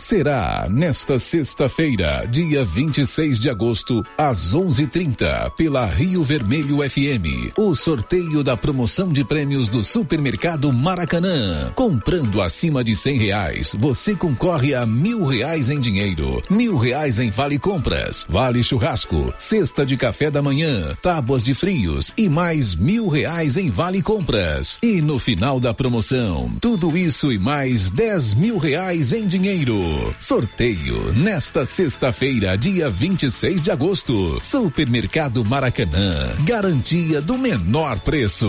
Será nesta sexta-feira, dia 26 de agosto, às 11:30, pela Rio Vermelho FM, o sorteio da promoção de prêmios do Supermercado Maracanã. Comprando acima de cem reais, você concorre a mil reais em dinheiro, mil reais em vale compras, vale churrasco, cesta de café da manhã, tábuas de frios e mais mil reais em vale compras. E no final da promoção, tudo isso e mais dez mil reais em dinheiro. Sorteio nesta sexta-feira, dia 26 de agosto. Supermercado Maracanã. Garantia do menor preço.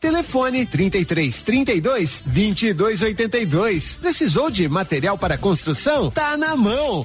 Telefone 33 32 22 82. Precisou de material para construção? Tá na mão.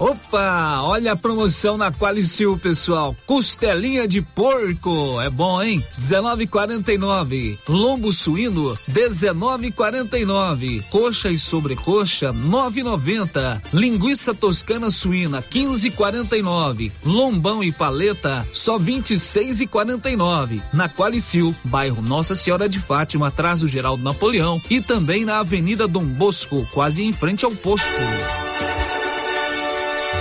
Opa, olha a promoção na Qualicil, pessoal. Costelinha de porco, é bom, hein? 19,49. Lombo suíno, 19,49. Coxa e sobrecoxa, 9,90. Linguiça toscana suína, 15,49. Lombão e paleta, só 26,49. Na Qualicil, bairro Nossa Senhora de Fátima, atrás do Geraldo Napoleão e também na Avenida Dom Bosco, quase em frente ao posto.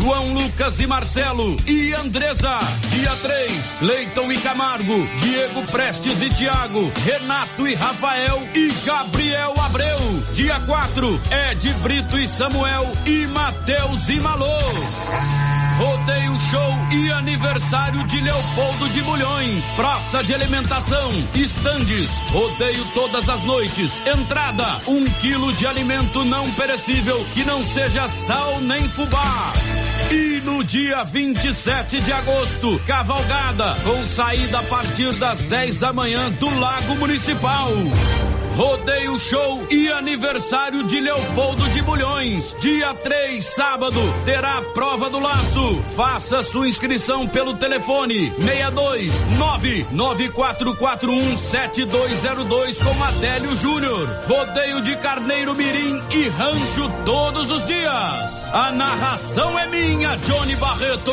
João Lucas e Marcelo e Andresa. Dia 3, Leiton e Camargo, Diego Prestes e Tiago, Renato e Rafael e Gabriel Abreu. Dia 4, Ed Brito e Samuel e Matheus e Malô. Rodeio Show e aniversário de Leopoldo de Bulhões. Praça de alimentação, estandes, rodeio todas as noites. Entrada, um quilo de alimento não perecível que não seja sal nem fubá. E no dia 27 de agosto, cavalgada com saída a partir das 10 da manhã do Lago Municipal. Rodeio Show e aniversário de Leopoldo de Bulhões. Dia 3, sábado, terá a prova do laço. Faça sua inscrição pelo telefone 62 994417202 com Adélio Júnior. Rodeio de Carneiro Mirim e Rancho todos os dias. A narração é minha, Johnny Barreto.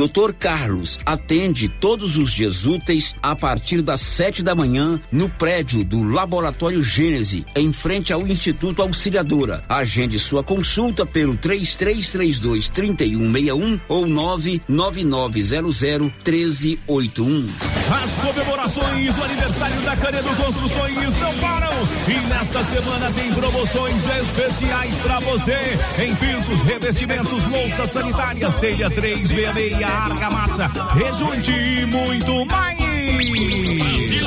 Dr. Carlos atende todos os dias úteis a partir das sete da manhã no prédio do Laboratório Gênese, em frente ao Instituto Auxiliadora. Agende sua consulta pelo 3332 3161 ou 99900 1381. As comemorações do aniversário da Canedo Construções não param e nesta semana tem promoções especiais para você em pisos, revestimentos, louças sanitárias, telhas 366 argamassa, rejunte e muito mais.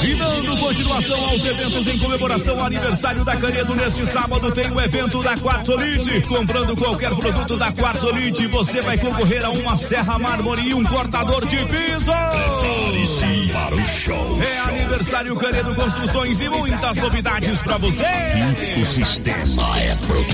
E dando continuação aos eventos em comemoração ao aniversário da Canedo, neste sábado tem o evento da Quartzolite. Comprando qualquer produto da Quartzolite, você vai concorrer a uma serra mármore e um cortador de piso. para o show. É aniversário Canedo Construções e muitas novidades para você. O sistema é pronto.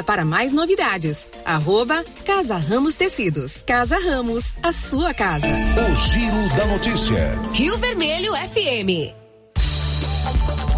para mais novidades. Arroba Casa Ramos Tecidos. Casa Ramos, a sua casa. O Giro da Notícia. Rio Vermelho FM.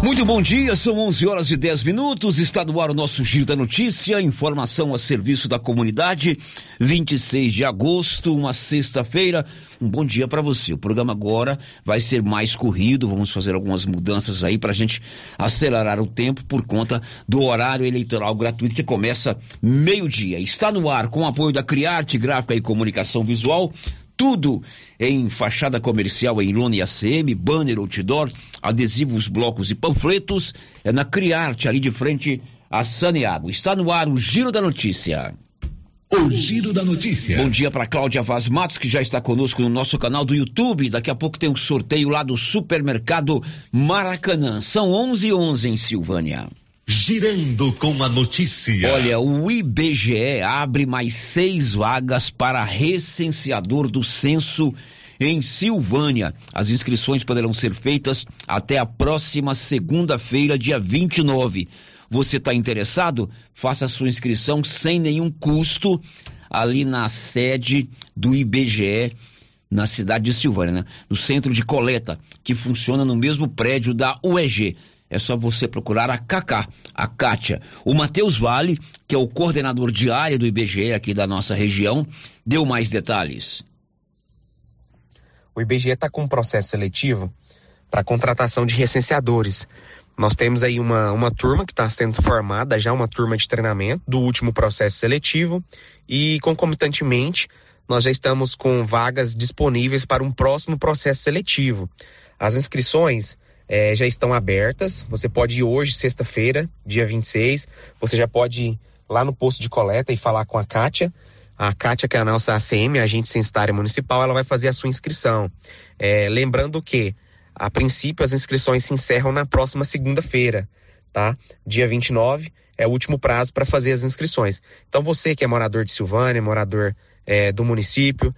Muito bom dia, são 11 horas e 10 minutos. Está no ar o nosso Giro da Notícia. Informação a serviço da comunidade. 26 de agosto, uma sexta-feira. Um bom dia para você. O programa agora vai ser mais corrido. Vamos fazer algumas mudanças aí para a gente acelerar o tempo por conta do horário eleitoral gratuito que começa meio-dia. Está no ar com o apoio da Criarte Gráfica e Comunicação Visual tudo em fachada comercial em lona e ACM, banner, outdoor, adesivos, blocos e panfletos, é na Criarte, ali de frente a Saneago. Está no ar o Giro da Notícia. O Giro da Notícia. Bom dia para Cláudia Vaz Matos, que já está conosco no nosso canal do YouTube. Daqui a pouco tem um sorteio lá do supermercado Maracanã. São 11 h 11 em Silvânia. Girando com a notícia. Olha, o IBGE abre mais seis vagas para recenseador do censo em Silvânia. As inscrições poderão ser feitas até a próxima segunda-feira, dia 29. Você está interessado? Faça sua inscrição sem nenhum custo ali na sede do IBGE na cidade de Silvânia, né? no centro de coleta, que funciona no mesmo prédio da UEG é só você procurar a Cacá, a Kátia. O Matheus Vale, que é o coordenador de área do IBGE aqui da nossa região, deu mais detalhes. O IBGE está com um processo seletivo para contratação de recenseadores. Nós temos aí uma, uma turma que está sendo formada, já uma turma de treinamento do último processo seletivo e, concomitantemente, nós já estamos com vagas disponíveis para um próximo processo seletivo. As inscrições é, já estão abertas. Você pode ir hoje, sexta-feira, dia 26. Você já pode ir lá no posto de coleta e falar com a Kátia. A Kátia, que é a nossa ACM, agente censitária municipal, ela vai fazer a sua inscrição. É, lembrando que, a princípio, as inscrições se encerram na próxima segunda-feira, tá? Dia 29 é o último prazo para fazer as inscrições. Então, você que é morador de Silvânia, morador é, do município,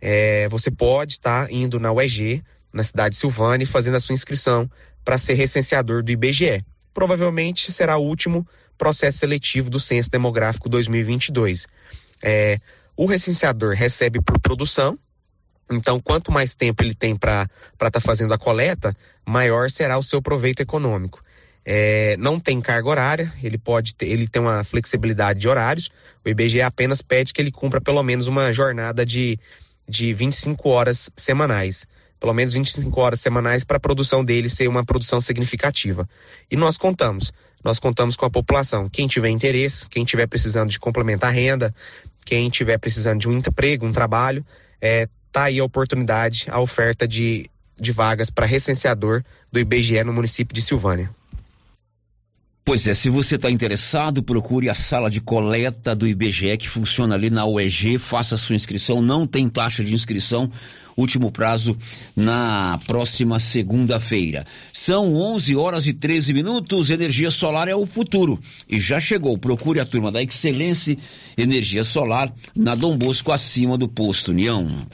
é, você pode estar tá indo na UEG, na cidade de Silvânia, fazendo a sua inscrição para ser recenseador do IBGE. Provavelmente será o último processo seletivo do Censo Demográfico 2022. É, o recenseador recebe por produção, então quanto mais tempo ele tem para estar tá fazendo a coleta, maior será o seu proveito econômico. É, não tem carga horária, ele pode ter, ele tem uma flexibilidade de horários. O IBGE apenas pede que ele cumpra pelo menos uma jornada de, de 25 horas semanais pelo menos 25 horas semanais para a produção dele ser uma produção significativa. E nós contamos, nós contamos com a população. Quem tiver interesse, quem tiver precisando de complementar renda, quem tiver precisando de um emprego, um trabalho, é, tá aí a oportunidade, a oferta de, de vagas para recenseador do IBGE no município de Silvânia. Pois é, se você está interessado, procure a sala de coleta do IBGE que funciona ali na UEG, faça sua inscrição, não tem taxa de inscrição, último prazo na próxima segunda-feira. São 11 horas e 13 minutos, energia solar é o futuro e já chegou, procure a turma da Excelência Energia Solar na Dom Bosco acima do posto União.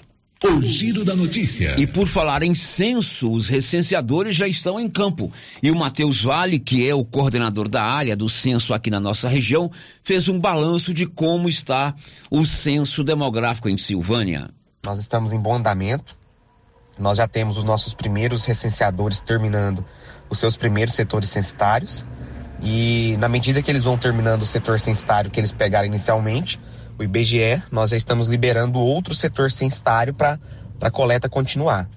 O giro da notícia. E por falar em censo, os recenseadores já estão em campo. E o Matheus Vale, que é o coordenador da área do censo aqui na nossa região, fez um balanço de como está o censo demográfico em Silvânia. Nós estamos em bom andamento. Nós já temos os nossos primeiros recenseadores terminando os seus primeiros setores censitários. E na medida que eles vão terminando o setor censitário que eles pegaram inicialmente, o IBGE, nós já estamos liberando outro setor censitário para a coleta continuar.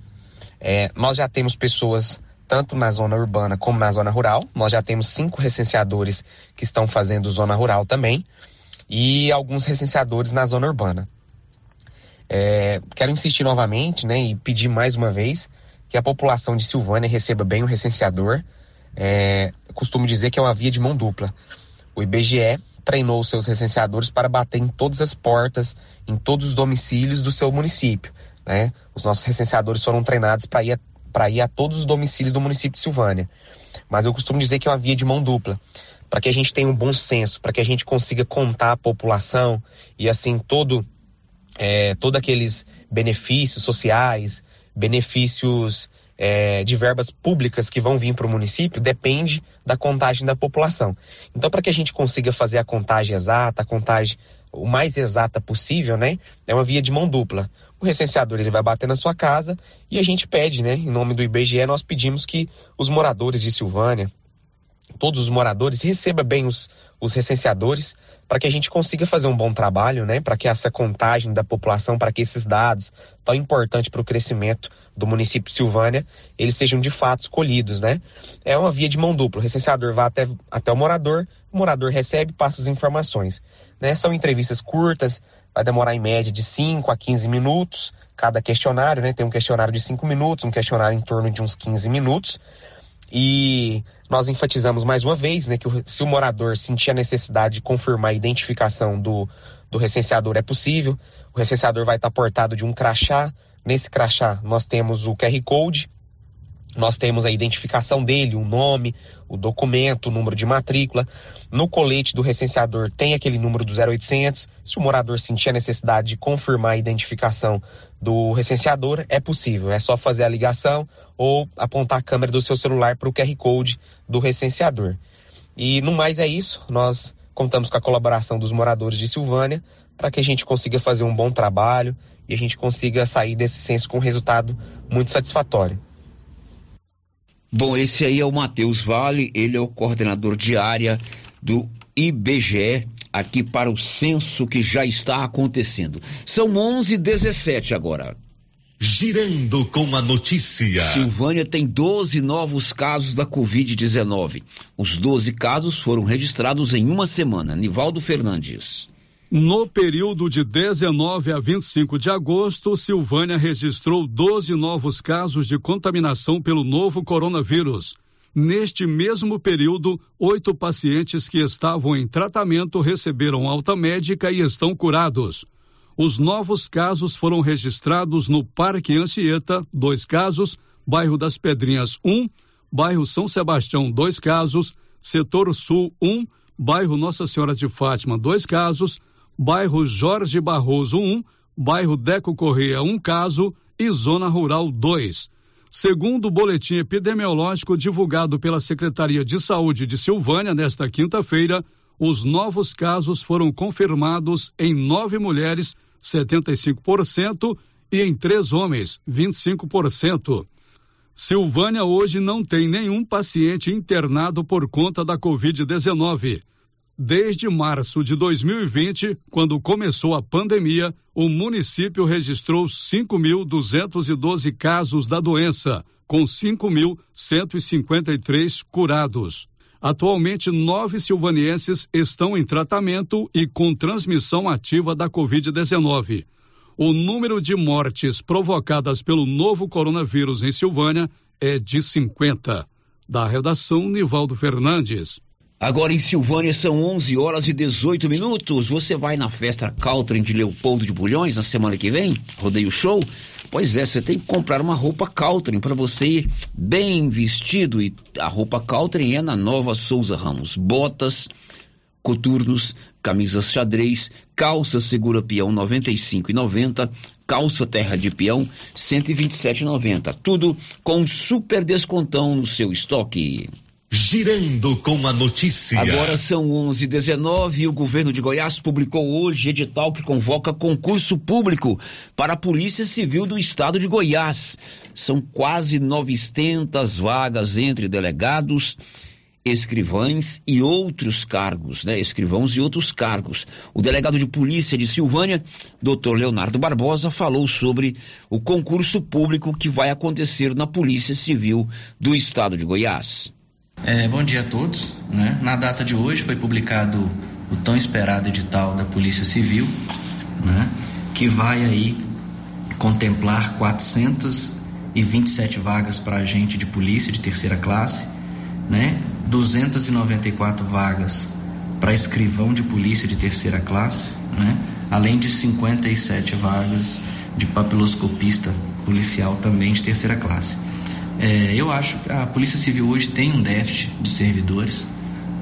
É, nós já temos pessoas tanto na zona urbana como na zona rural. Nós já temos cinco recenseadores que estão fazendo zona rural também e alguns recenseadores na zona urbana. É, quero insistir novamente né, e pedir mais uma vez que a população de Silvânia receba bem o recenseador. É, costumo dizer que é uma via de mão dupla. O IBGE treinou seus recenseadores para bater em todas as portas, em todos os domicílios do seu município. Né? Os nossos recenseadores foram treinados para ir, a, ir a todos os domicílios do município de Silvânia. Mas eu costumo dizer que é uma via de mão dupla. Para que a gente tenha um bom senso, para que a gente consiga contar a população e assim todo, é, todos aqueles benefícios sociais, benefícios é, de verbas públicas que vão vir para o município depende da contagem da população. Então, para que a gente consiga fazer a contagem exata, a contagem o mais exata possível, né? É uma via de mão dupla. O recenseador ele vai bater na sua casa e a gente pede, né? Em nome do IBGE, nós pedimos que os moradores de Silvânia, todos os moradores, recebam bem os, os recenseadores para que a gente consiga fazer um bom trabalho, né? Para que essa contagem da população, para que esses dados tão importantes para o crescimento do município de Silvânia, eles sejam de fato escolhidos, né? É uma via de mão dupla. O recenseador vai até, até o morador, o morador recebe e passa as informações. Né? São entrevistas curtas, vai demorar em média de 5 a 15 minutos cada questionário, né? Tem um questionário de 5 minutos, um questionário em torno de uns 15 minutos. E nós enfatizamos mais uma vez né, que se o morador sentir a necessidade de confirmar a identificação do, do recenseador, é possível. O recenseador vai estar portado de um crachá. Nesse crachá, nós temos o QR Code, nós temos a identificação dele, o nome, o documento, o número de matrícula. No colete do recenseador tem aquele número do 0800. Se o morador sentir a necessidade de confirmar a identificação do recenseador, é possível. É só fazer a ligação ou apontar a câmera do seu celular para o QR Code do recenseador. E no mais é isso. Nós contamos com a colaboração dos moradores de Silvânia para que a gente consiga fazer um bom trabalho e a gente consiga sair desse censo com um resultado muito satisfatório. Bom, esse aí é o Matheus Vale, ele é o coordenador de área do IBGE aqui para o censo que já está acontecendo. São 11:17 agora. Girando com a notícia. Silvânia tem 12 novos casos da Covid-19. Os 12 casos foram registrados em uma semana. Nivaldo Fernandes. No período de 19 a 25 de agosto, Silvânia registrou 12 novos casos de contaminação pelo novo coronavírus. Neste mesmo período, oito pacientes que estavam em tratamento receberam alta médica e estão curados. Os novos casos foram registrados no Parque Anchieta, dois casos, Bairro das Pedrinhas, um, Bairro São Sebastião, dois casos, Setor Sul, um, Bairro Nossa Senhora de Fátima, dois casos, bairro Jorge Barroso 1, bairro Deco Correia 1 caso e zona rural 2. Segundo o boletim epidemiológico divulgado pela Secretaria de Saúde de Silvânia nesta quinta-feira, os novos casos foram confirmados em nove mulheres, 75%, e em três homens, 25%. Silvânia hoje não tem nenhum paciente internado por conta da Covid-19. Desde março de 2020, quando começou a pandemia, o município registrou 5.212 casos da doença, com 5.153 curados. Atualmente, nove silvanienses estão em tratamento e com transmissão ativa da Covid-19. O número de mortes provocadas pelo novo coronavírus em Silvânia é de 50. Da redação, Nivaldo Fernandes. Agora em Silvânia são 11 horas e 18 minutos. Você vai na festa Caltrin de Leopoldo de Bulhões na semana que vem? Rodeio show? Pois é, você tem que comprar uma roupa Caltrin para você ir bem vestido. E a roupa Caltrin é na nova Souza Ramos. Botas, coturnos, camisas xadrez, calça segura peão 95 e 90, calça terra de peão 127,90. Tudo com super descontão no seu estoque. Girando com a notícia. Agora são 11:19 e o governo de Goiás publicou hoje edital que convoca concurso público para a Polícia Civil do Estado de Goiás. São quase 900 vagas entre delegados, escrivães e outros cargos, né? Escrivãos e outros cargos. O delegado de polícia de Silvânia, Dr. Leonardo Barbosa, falou sobre o concurso público que vai acontecer na Polícia Civil do Estado de Goiás. É, bom dia a todos. Né? Na data de hoje foi publicado o tão esperado edital da Polícia Civil, né? que vai aí contemplar 427 vagas para agente de polícia de terceira classe, né? 294 vagas para escrivão de polícia de terceira classe, né? além de 57 vagas de papiloscopista policial também de terceira classe. É, eu acho que a Polícia Civil hoje tem um déficit de servidores.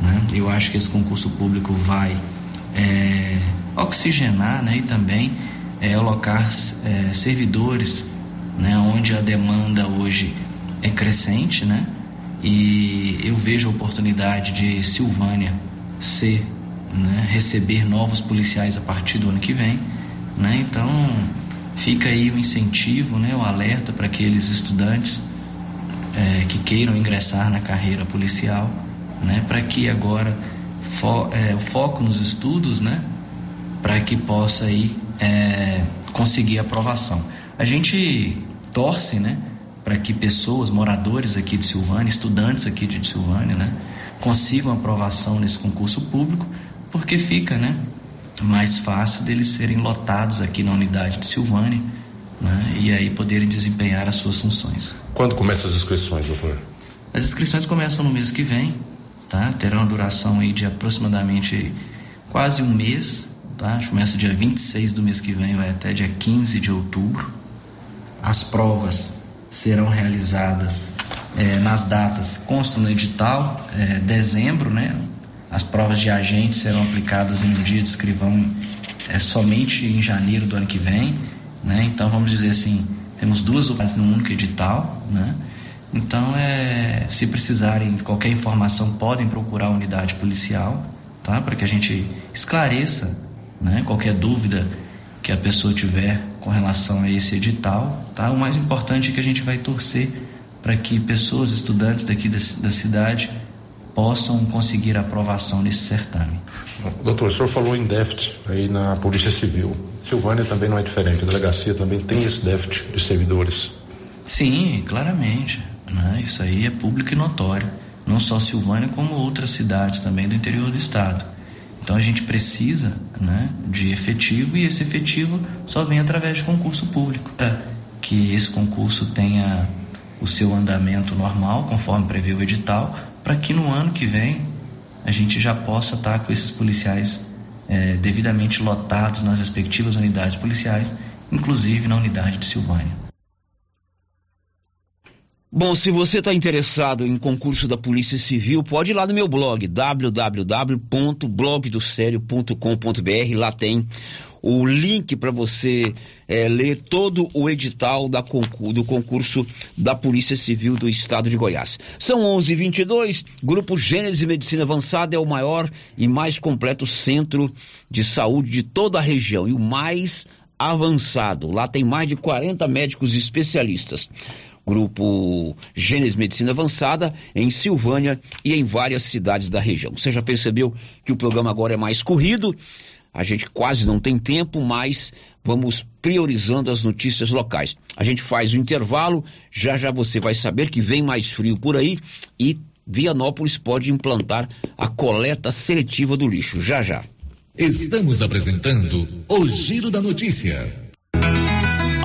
Né? Eu acho que esse concurso público vai é, oxigenar né? e também é, alocar é, servidores né? onde a demanda hoje é crescente. Né? E eu vejo a oportunidade de Silvânia ser, né? receber novos policiais a partir do ano que vem. Né? Então fica aí o incentivo, né? o alerta para aqueles estudantes é, que queiram ingressar na carreira policial, né? para que agora fo, é, o foco nos estudos, né? para que possa aí é, conseguir aprovação. A gente torce, né? para que pessoas, moradores aqui de Silvânia, estudantes aqui de Silvânia, né, consigam aprovação nesse concurso público, porque fica, né, mais fácil deles serem lotados aqui na unidade de Silvânia, né, e aí poderem desempenhar as suas funções. Quando começam as inscrições, doutor? As inscrições começam no mês que vem, tá? Terão uma duração aí de aproximadamente quase um mês, tá? Começa dia 26 do mês que vem, vai até dia 15 de outubro. As provas serão realizadas é, nas datas constam no edital, é, dezembro, né? As provas de agente serão aplicadas em um dia de escrivão é, somente em janeiro do ano que vem, né? Então vamos dizer assim, temos duas oportunidades no único edital, né? Então é, se precisarem de qualquer informação podem procurar a unidade policial, tá? Para que a gente esclareça, né? Qualquer dúvida que a pessoa tiver com relação a esse edital, tá? O mais importante é que a gente vai torcer para que pessoas, estudantes daqui da, da cidade possam conseguir aprovação nesse certame. Doutor, o senhor falou em déficit aí na Polícia Civil. Silvânia também não é diferente, a delegacia também tem esse déficit de servidores. Sim, claramente. Né? Isso aí é público e notório. Não só Silvânia, como outras cidades também do interior do estado. Então a gente precisa né, de efetivo e esse efetivo só vem através de concurso público. Para que esse concurso tenha o seu andamento normal, conforme prevê o edital, para que no ano que vem a gente já possa estar com esses policiais é, devidamente lotados nas respectivas unidades policiais, inclusive na unidade de Silvânia. Bom, se você está interessado em concurso da Polícia Civil, pode ir lá no meu blog, www.blogdosério.com.br. Lá tem o link para você é, ler todo o edital da do concurso da Polícia Civil do Estado de Goiás. São 11:22. Grupo Gênesis Medicina Avançada é o maior e mais completo centro de saúde de toda a região e o mais avançado. Lá tem mais de 40 médicos especialistas. Grupo Gênesis Medicina Avançada, em Silvânia e em várias cidades da região. Você já percebeu que o programa agora é mais corrido? A gente quase não tem tempo, mas vamos priorizando as notícias locais. A gente faz o intervalo, já já você vai saber que vem mais frio por aí e Vianópolis pode implantar a coleta seletiva do lixo. Já já. Estamos apresentando o Giro da Notícia.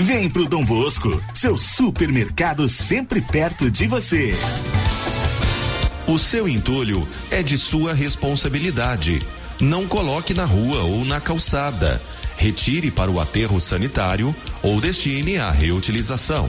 Vem pro Dom Bosco, seu supermercado sempre perto de você. O seu entulho é de sua responsabilidade. Não coloque na rua ou na calçada. Retire para o aterro sanitário ou destine à reutilização.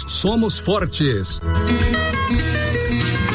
somos fortes.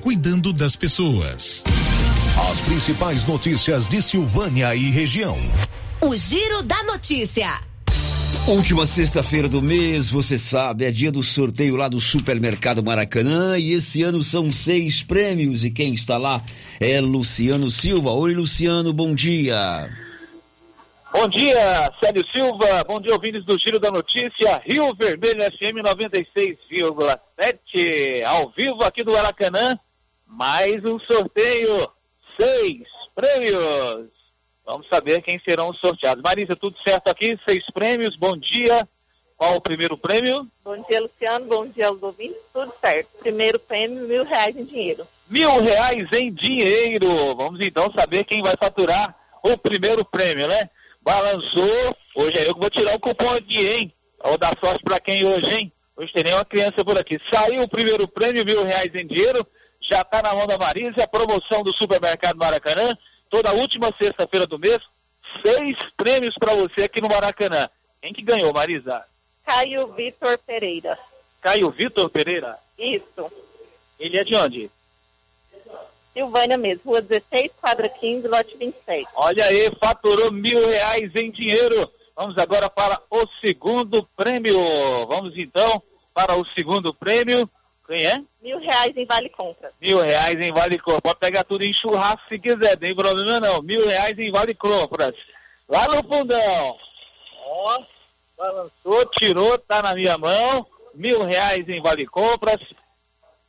cuidando das pessoas. As principais notícias de Silvânia e região. O Giro da Notícia. Última sexta-feira do mês, você sabe, é dia do sorteio lá do Supermercado Maracanã e esse ano são seis prêmios e quem está lá é Luciano Silva. Oi, Luciano, bom dia. Bom dia, Célio Silva. Bom dia, ouvintes do Giro da Notícia. Rio Vermelho FM 96,7. Ao vivo aqui do Maracanã. Mais um sorteio. Seis prêmios. Vamos saber quem serão os sorteados. Marisa, tudo certo aqui? Seis prêmios. Bom dia. Qual o primeiro prêmio? Bom dia, Luciano. Bom dia aos ouvintes. Tudo certo. Primeiro prêmio, mil reais em dinheiro. Mil reais em dinheiro. Vamos então saber quem vai faturar o primeiro prêmio, né? Balançou. Hoje é eu que vou tirar o cupom aqui, hein? Vou dar sorte pra quem hoje, hein? Hoje tem nenhuma criança por aqui. Saiu o primeiro prêmio, mil reais em dinheiro. Já tá na mão da Marisa. A promoção do Supermercado Maracanã. Toda última sexta-feira do mês. Seis prêmios pra você aqui no Maracanã. Quem que ganhou, Marisa? Caio Vitor Pereira. Caio Vitor Pereira. Isso. Ele é de onde? Silvânia mesmo, rua 16, quadra 15, lote 26. Olha aí, faturou mil reais em dinheiro. Vamos agora para o segundo prêmio. Vamos então para o segundo prêmio. Quem é? Mil reais em vale compra. Mil reais em vale compra. Pode pegar tudo em churrasco se quiser, não tem problema não. Mil reais em vale compras. Lá no fundão. Ó, balançou, tirou, tá na minha mão. Mil reais em vale compras.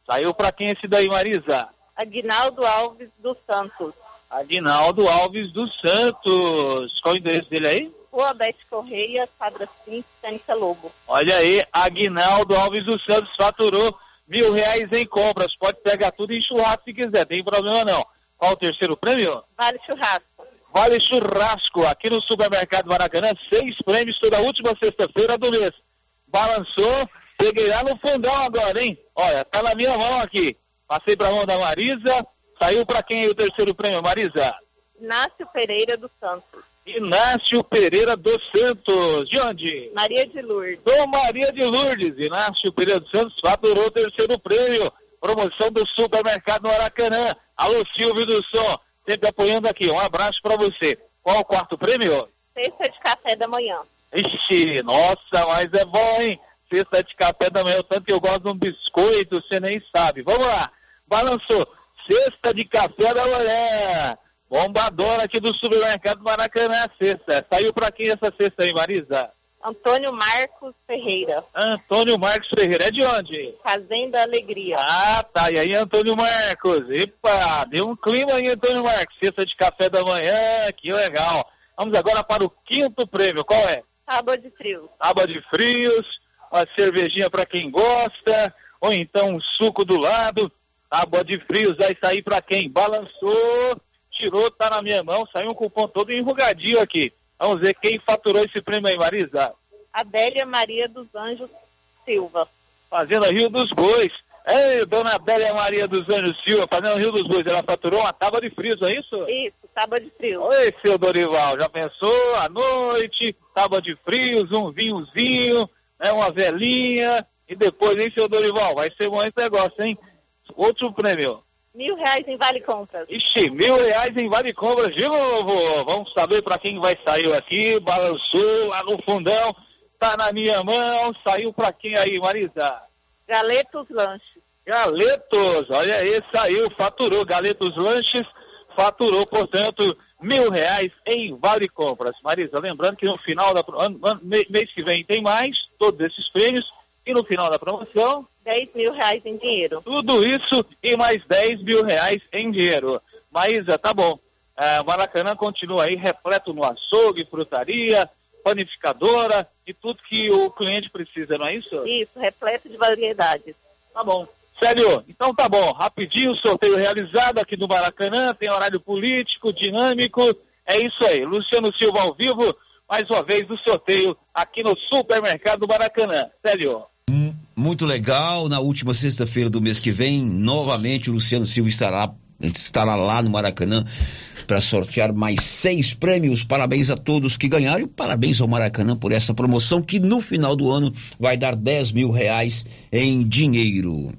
Saiu para quem esse daí, Marisa? Aguinaldo Alves dos Santos. Aguinaldo Alves dos Santos. Qual o endereço dele aí? Rua Bete Correia, quadra 5, Sânica Lobo. Olha aí, Aguinaldo Alves dos Santos faturou mil reais em compras. Pode pegar tudo em churrasco se quiser, tem problema não. Qual o terceiro prêmio? Vale churrasco. Vale churrasco, aqui no Supermercado Maracanã, seis prêmios toda última sexta-feira do mês. Balançou, peguei lá no fundão agora, hein? Olha, tá na minha mão aqui. Passei pra mão da Marisa, saiu pra quem aí o terceiro prêmio, Marisa? Inácio Pereira dos Santos. Inácio Pereira dos Santos. De onde? Maria de Lourdes. Dom Maria de Lourdes. Inácio Pereira dos Santos faturou o terceiro prêmio. Promoção do Supermercado Maracanã. Alô, Silvio do Som. Sempre apoiando aqui. Um abraço pra você. Qual o quarto prêmio? Cesta de café da manhã. Ixi, nossa, mas é bom, hein? Cesta de café da manhã, tanto que eu gosto de um biscoito, você nem sabe. Vamos lá. Balançou. Cesta de café da manhã. Bombadora aqui do supermercado Maracanã, sexta. Saiu pra quem essa cesta aí, Marisa? Antônio Marcos Ferreira. Antônio Marcos Ferreira. É de onde? Fazenda Alegria. Ah, tá. E aí, Antônio Marcos? Epa, deu um clima aí, Antônio Marcos. Cesta de café da manhã, que legal. Vamos agora para o quinto prêmio. Qual é? Tábua de frios. Tábua de frios, uma cervejinha para quem gosta, ou então um suco do lado. Tábua de frios vai sair para quem? Balançou, tirou, tá na minha mão, saiu um cupom todo enrugadinho aqui. Vamos ver quem faturou esse prêmio aí, Marisa. Adélia Maria dos Anjos Silva. Fazenda Rio dos Bois. Ei, dona Adélia Maria dos Anjos Silva, Fazenda Rio dos Bois, ela faturou uma tábua de frios, não é isso? Isso, tábua de frios. Oi, seu Dorival, já pensou? À noite, tábua de frios, um vinhozinho, né, uma velinha, e depois, hein, seu Dorival, vai ser bom esse negócio, hein? Outro prêmio. Mil reais em vale compras. Ixi, mil reais em vale compras de novo. Vamos saber para quem vai sair aqui. Balançou lá no fundão. Tá na minha mão. Saiu para quem aí, Marisa? Galetos Lanches. Galetos, olha aí, saiu, faturou. Galetos Lanches faturou, portanto, mil reais em vale compras. Marisa, lembrando que no final ano, mês que vem tem mais, todos esses prêmios. E no final da promoção, 10 mil reais em dinheiro. Tudo isso e mais 10 mil reais em dinheiro. Maísa, tá bom. É, Maracanã continua aí repleto no açougue, frutaria, panificadora e tudo que o cliente precisa, não é isso? Isso, repleto de variedades. Tá bom. Sério, então tá bom. Rapidinho, sorteio realizado aqui no Maracanã, tem horário político, dinâmico. É isso aí. Luciano Silva ao vivo, mais uma vez no sorteio aqui no Supermercado Maracanã. Sério. Muito legal. Na última sexta-feira do mês que vem, novamente o Luciano Silva estará, estará lá no Maracanã para sortear mais seis prêmios. Parabéns a todos que ganharam e parabéns ao Maracanã por essa promoção que no final do ano vai dar 10 mil reais em dinheiro.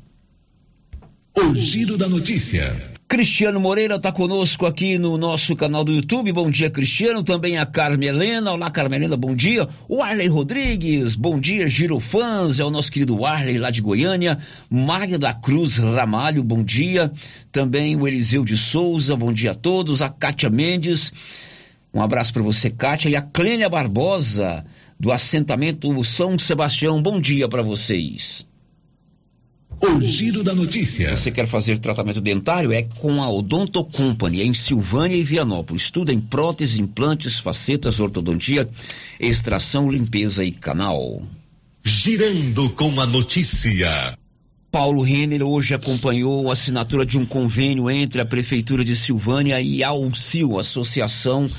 O Giro da Notícia. Cristiano Moreira está conosco aqui no nosso canal do YouTube. Bom dia, Cristiano. Também a Carmelena. Olá, Carmelena, bom dia. O Arley Rodrigues, bom dia, Girofãs. É o nosso querido Arley lá de Goiânia. Mária da Cruz Ramalho, bom dia. Também o Eliseu de Souza, bom dia a todos. A Kátia Mendes. Um abraço para você, Kátia. E a Clênia Barbosa, do assentamento São Sebastião. Bom dia para vocês. O Giro da Notícia. Você quer fazer tratamento dentário? É com a Odonto Company, em Silvânia e Vianópolis. Tudo em próteses, implantes, facetas, ortodontia, extração, limpeza e canal. Girando com a notícia. Paulo Renner hoje acompanhou a assinatura de um convênio entre a Prefeitura de Silvânia e a AUCIL, Associação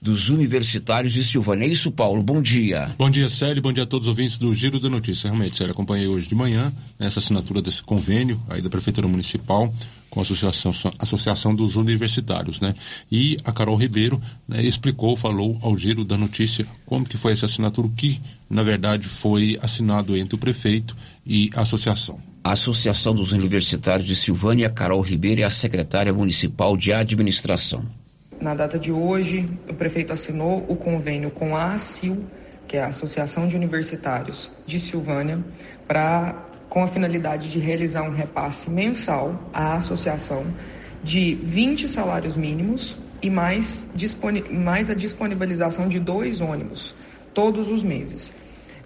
dos Universitários de Silvânia. É isso, Paulo? Bom dia. Bom dia, Célio. Bom dia a todos os ouvintes do Giro da Notícia. Realmente, Célio, acompanhei hoje de manhã essa assinatura desse convênio aí da Prefeitura Municipal com a Associação, Associação dos Universitários, né? E a Carol Ribeiro né, explicou, falou ao Giro da Notícia como que foi essa assinatura, que, na verdade, foi assinado entre o prefeito e a associação. A Associação dos Universitários de Silvânia, Carol Ribeiro, é a secretária municipal de administração. Na data de hoje, o prefeito assinou o convênio com a ACIL, que é a Associação de Universitários de Silvânia, para com a finalidade de realizar um repasse mensal à associação de 20 salários mínimos e mais, mais a disponibilização de dois ônibus todos os meses.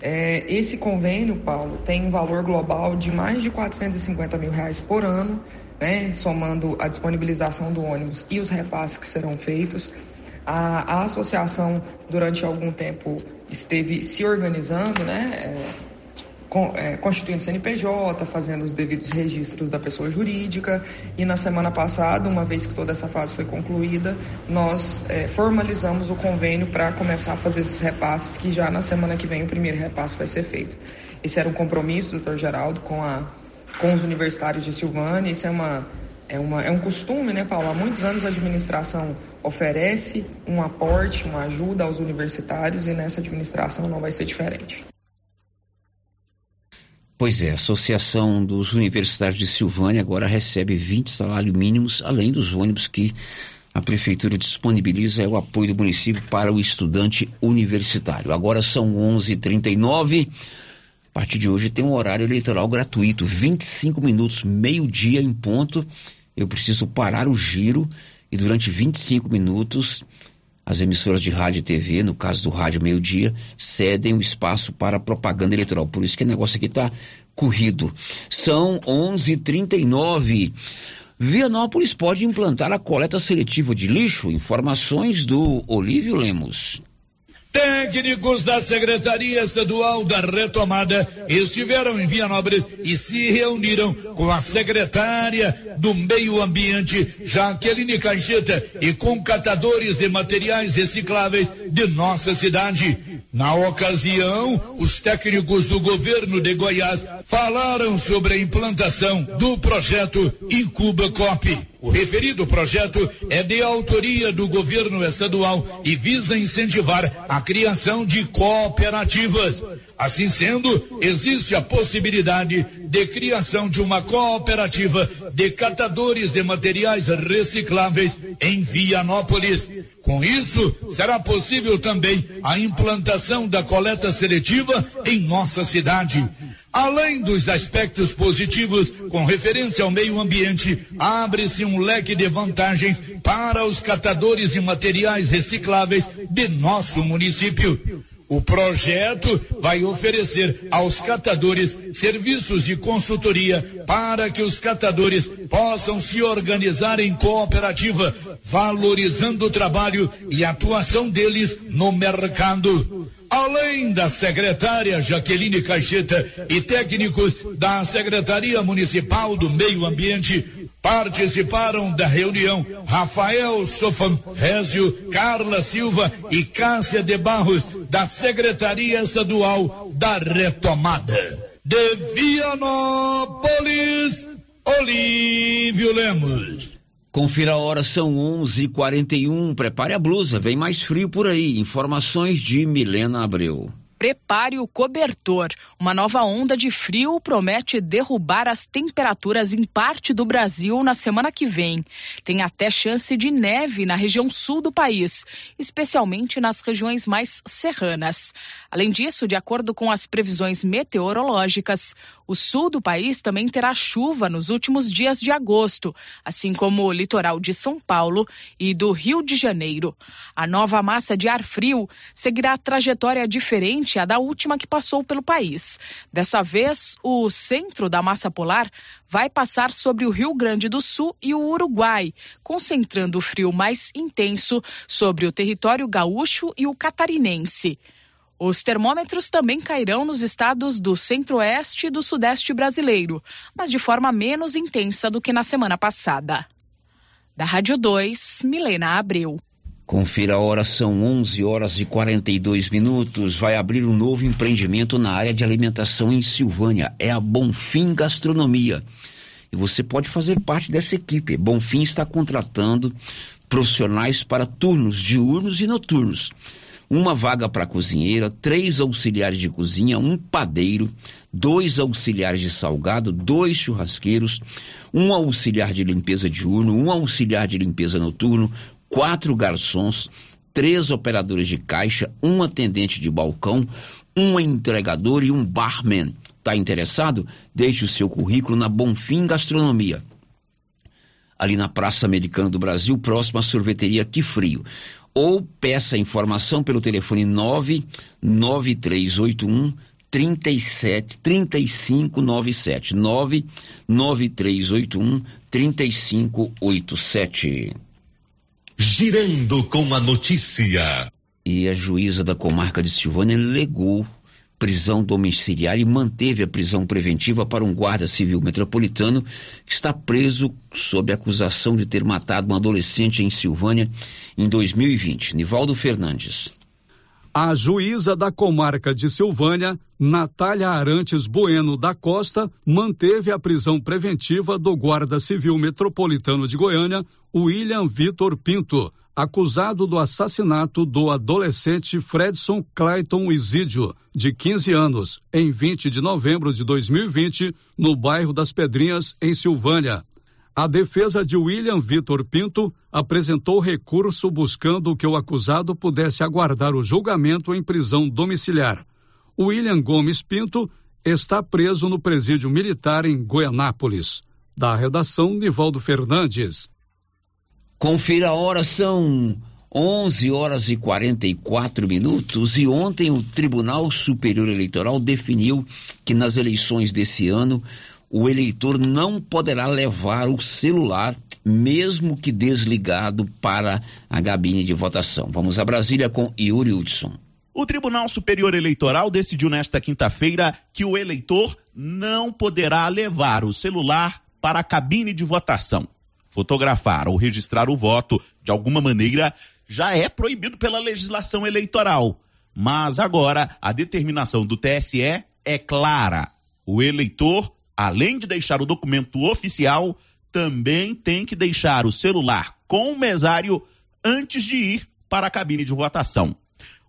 É, esse convênio, Paulo, tem um valor global de mais de 450 mil reais por ano, né, somando a disponibilização do ônibus e os repasses que serão feitos. A, a associação, durante algum tempo, esteve se organizando, né, é, é, constituindo CNPJ, fazendo os devidos registros da pessoa jurídica, e na semana passada, uma vez que toda essa fase foi concluída, nós é, formalizamos o convênio para começar a fazer esses repasses, que já na semana que vem o primeiro repasse vai ser feito. Esse era um compromisso, doutor Geraldo, com a com os universitários de Silvânia. Isso é, uma, é, uma, é um costume, né, Paulo? Há muitos anos a administração oferece um aporte, uma ajuda aos universitários e nessa administração não vai ser diferente. Pois é, a Associação dos Universitários de Silvânia agora recebe 20 salários mínimos, além dos ônibus que a Prefeitura disponibiliza é o apoio do município para o estudante universitário. Agora são 11:39 h 39 a partir de hoje tem um horário eleitoral gratuito, 25 minutos, meio-dia em ponto. Eu preciso parar o giro e durante 25 minutos as emissoras de rádio e TV, no caso do rádio meio-dia, cedem o espaço para propaganda eleitoral. Por isso que o negócio aqui está corrido. São 11:39. Vianópolis pode implantar a coleta seletiva de lixo. Informações do Olívio Lemos. Técnicos da Secretaria Estadual da Retomada estiveram em Vianópolis e se reuniram com a secretária do Meio Ambiente, Jaqueline Caixeta, e com catadores de materiais recicláveis de nossa cidade. Na ocasião, os técnicos do governo de Goiás falaram sobre a implantação do projeto Incuba Cop. O referido projeto é de autoria do governo estadual e visa incentivar a criação de cooperativas. Assim sendo, existe a possibilidade de criação de uma cooperativa de catadores de materiais recicláveis em Vianópolis. Com isso, será possível também a implantação da coleta seletiva em nossa cidade. Além dos aspectos positivos com referência ao meio ambiente, abre-se um leque de vantagens para os catadores de materiais recicláveis de nosso município. O projeto vai oferecer aos catadores serviços de consultoria para que os catadores possam se organizar em cooperativa, valorizando o trabalho e atuação deles no mercado. Além da secretária Jaqueline Caixeta e técnicos da Secretaria Municipal do Meio Ambiente, participaram da reunião Rafael Sofan Rézio, Carla Silva e Cássia de Barros, da Secretaria Estadual da Retomada. De Vianópolis, Olívio Lemos. Confira a hora, são 11:41. Prepare a blusa, vem mais frio por aí. Informações de Milena Abreu. Prepare o cobertor. Uma nova onda de frio promete derrubar as temperaturas em parte do Brasil na semana que vem. Tem até chance de neve na região sul do país, especialmente nas regiões mais serranas. Além disso, de acordo com as previsões meteorológicas, o sul do país também terá chuva nos últimos dias de agosto, assim como o litoral de São Paulo e do Rio de Janeiro. A nova massa de ar frio seguirá trajetória diferente à da última que passou pelo país. Dessa vez, o centro da massa polar vai passar sobre o Rio Grande do Sul e o Uruguai, concentrando o frio mais intenso sobre o território gaúcho e o catarinense. Os termômetros também cairão nos estados do centro-oeste e do sudeste brasileiro, mas de forma menos intensa do que na semana passada. Da Rádio 2, Milena Abreu. Confira a hora, são 11 horas e 42 minutos. Vai abrir um novo empreendimento na área de alimentação em Silvânia. É a Bonfim Gastronomia. E você pode fazer parte dessa equipe. Bonfim está contratando profissionais para turnos diurnos e noturnos. Uma vaga para cozinheira, três auxiliares de cozinha, um padeiro, dois auxiliares de salgado, dois churrasqueiros, um auxiliar de limpeza diurno, um auxiliar de limpeza noturno, quatro garçons, três operadores de caixa, um atendente de balcão, um entregador e um barman. Está interessado? Deixe o seu currículo na Bonfim Gastronomia. Ali na Praça Americana do Brasil, próximo à sorveteria Que Frio. Ou peça informação pelo telefone 99381 37 3597 99381 3587 Girando com a notícia. E a juíza da comarca de Silvânia legou prisão domiciliar e manteve a prisão preventiva para um guarda civil metropolitano que está preso sob acusação de ter matado um adolescente em Silvânia em 2020. Nivaldo Fernandes. A juíza da comarca de Silvânia, Natália Arantes Bueno da Costa, manteve a prisão preventiva do guarda civil metropolitano de Goiânia, William Vitor Pinto, acusado do assassinato do adolescente Fredson Clayton Isídio, de 15 anos, em 20 de novembro de 2020, no bairro das Pedrinhas, em Silvânia. A defesa de William Vitor Pinto apresentou recurso buscando que o acusado pudesse aguardar o julgamento em prisão domiciliar. William Gomes Pinto está preso no presídio militar em Goianápolis. Da redação, Nivaldo Fernandes. Confira a hora, são 11 horas e 44 minutos e ontem o Tribunal Superior Eleitoral definiu que nas eleições desse ano o eleitor não poderá levar o celular, mesmo que desligado, para a cabine de votação. Vamos a Brasília com Yuri Hudson. O Tribunal Superior Eleitoral decidiu nesta quinta-feira que o eleitor não poderá levar o celular para a cabine de votação. Fotografar ou registrar o voto de alguma maneira já é proibido pela legislação eleitoral. Mas agora a determinação do TSE é clara. O eleitor, além de deixar o documento oficial, também tem que deixar o celular com o mesário antes de ir para a cabine de votação.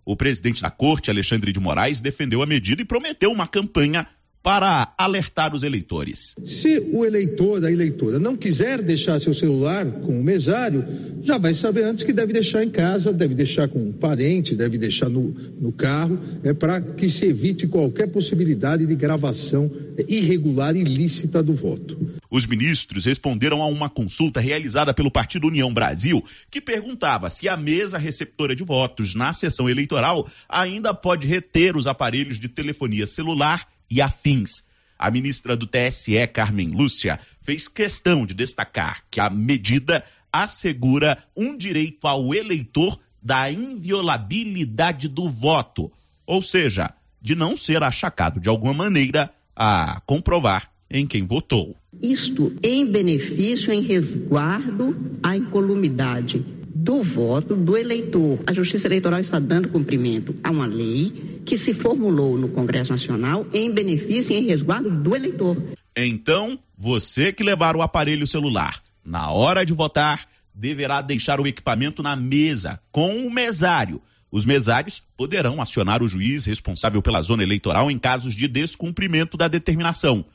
O presidente da corte, Alexandre de Moraes, defendeu a medida e prometeu uma campanha para alertar os eleitores. Se o eleitor, a eleitora, não quiser deixar seu celular com o mesário, já vai saber antes que deve deixar em casa, deve deixar com um parente, deve deixar no, no carro, é para que se evite qualquer possibilidade de gravação irregular e ilícita do voto. Os ministros responderam a uma consulta realizada pelo Partido União Brasil, que perguntava se a mesa receptora de votos na sessão eleitoral ainda pode reter os aparelhos de telefonia celular e afins. A ministra do TSE, Carmen Lúcia, fez questão de destacar que a medida assegura um direito ao eleitor da inviolabilidade do voto, ou seja, de não ser achacado de alguma maneira a comprovar em quem votou. Isto em benefício, em resguardo à incolumidade do voto do eleitor. A Justiça Eleitoral está dando cumprimento a uma lei que se formulou no Congresso Nacional em benefício e em resguardo do eleitor. Então, você que levar o aparelho celular na hora de votar deverá deixar o equipamento na mesa com o mesário. Os mesários poderão acionar o juiz responsável pela zona eleitoral em casos de descumprimento da determinação.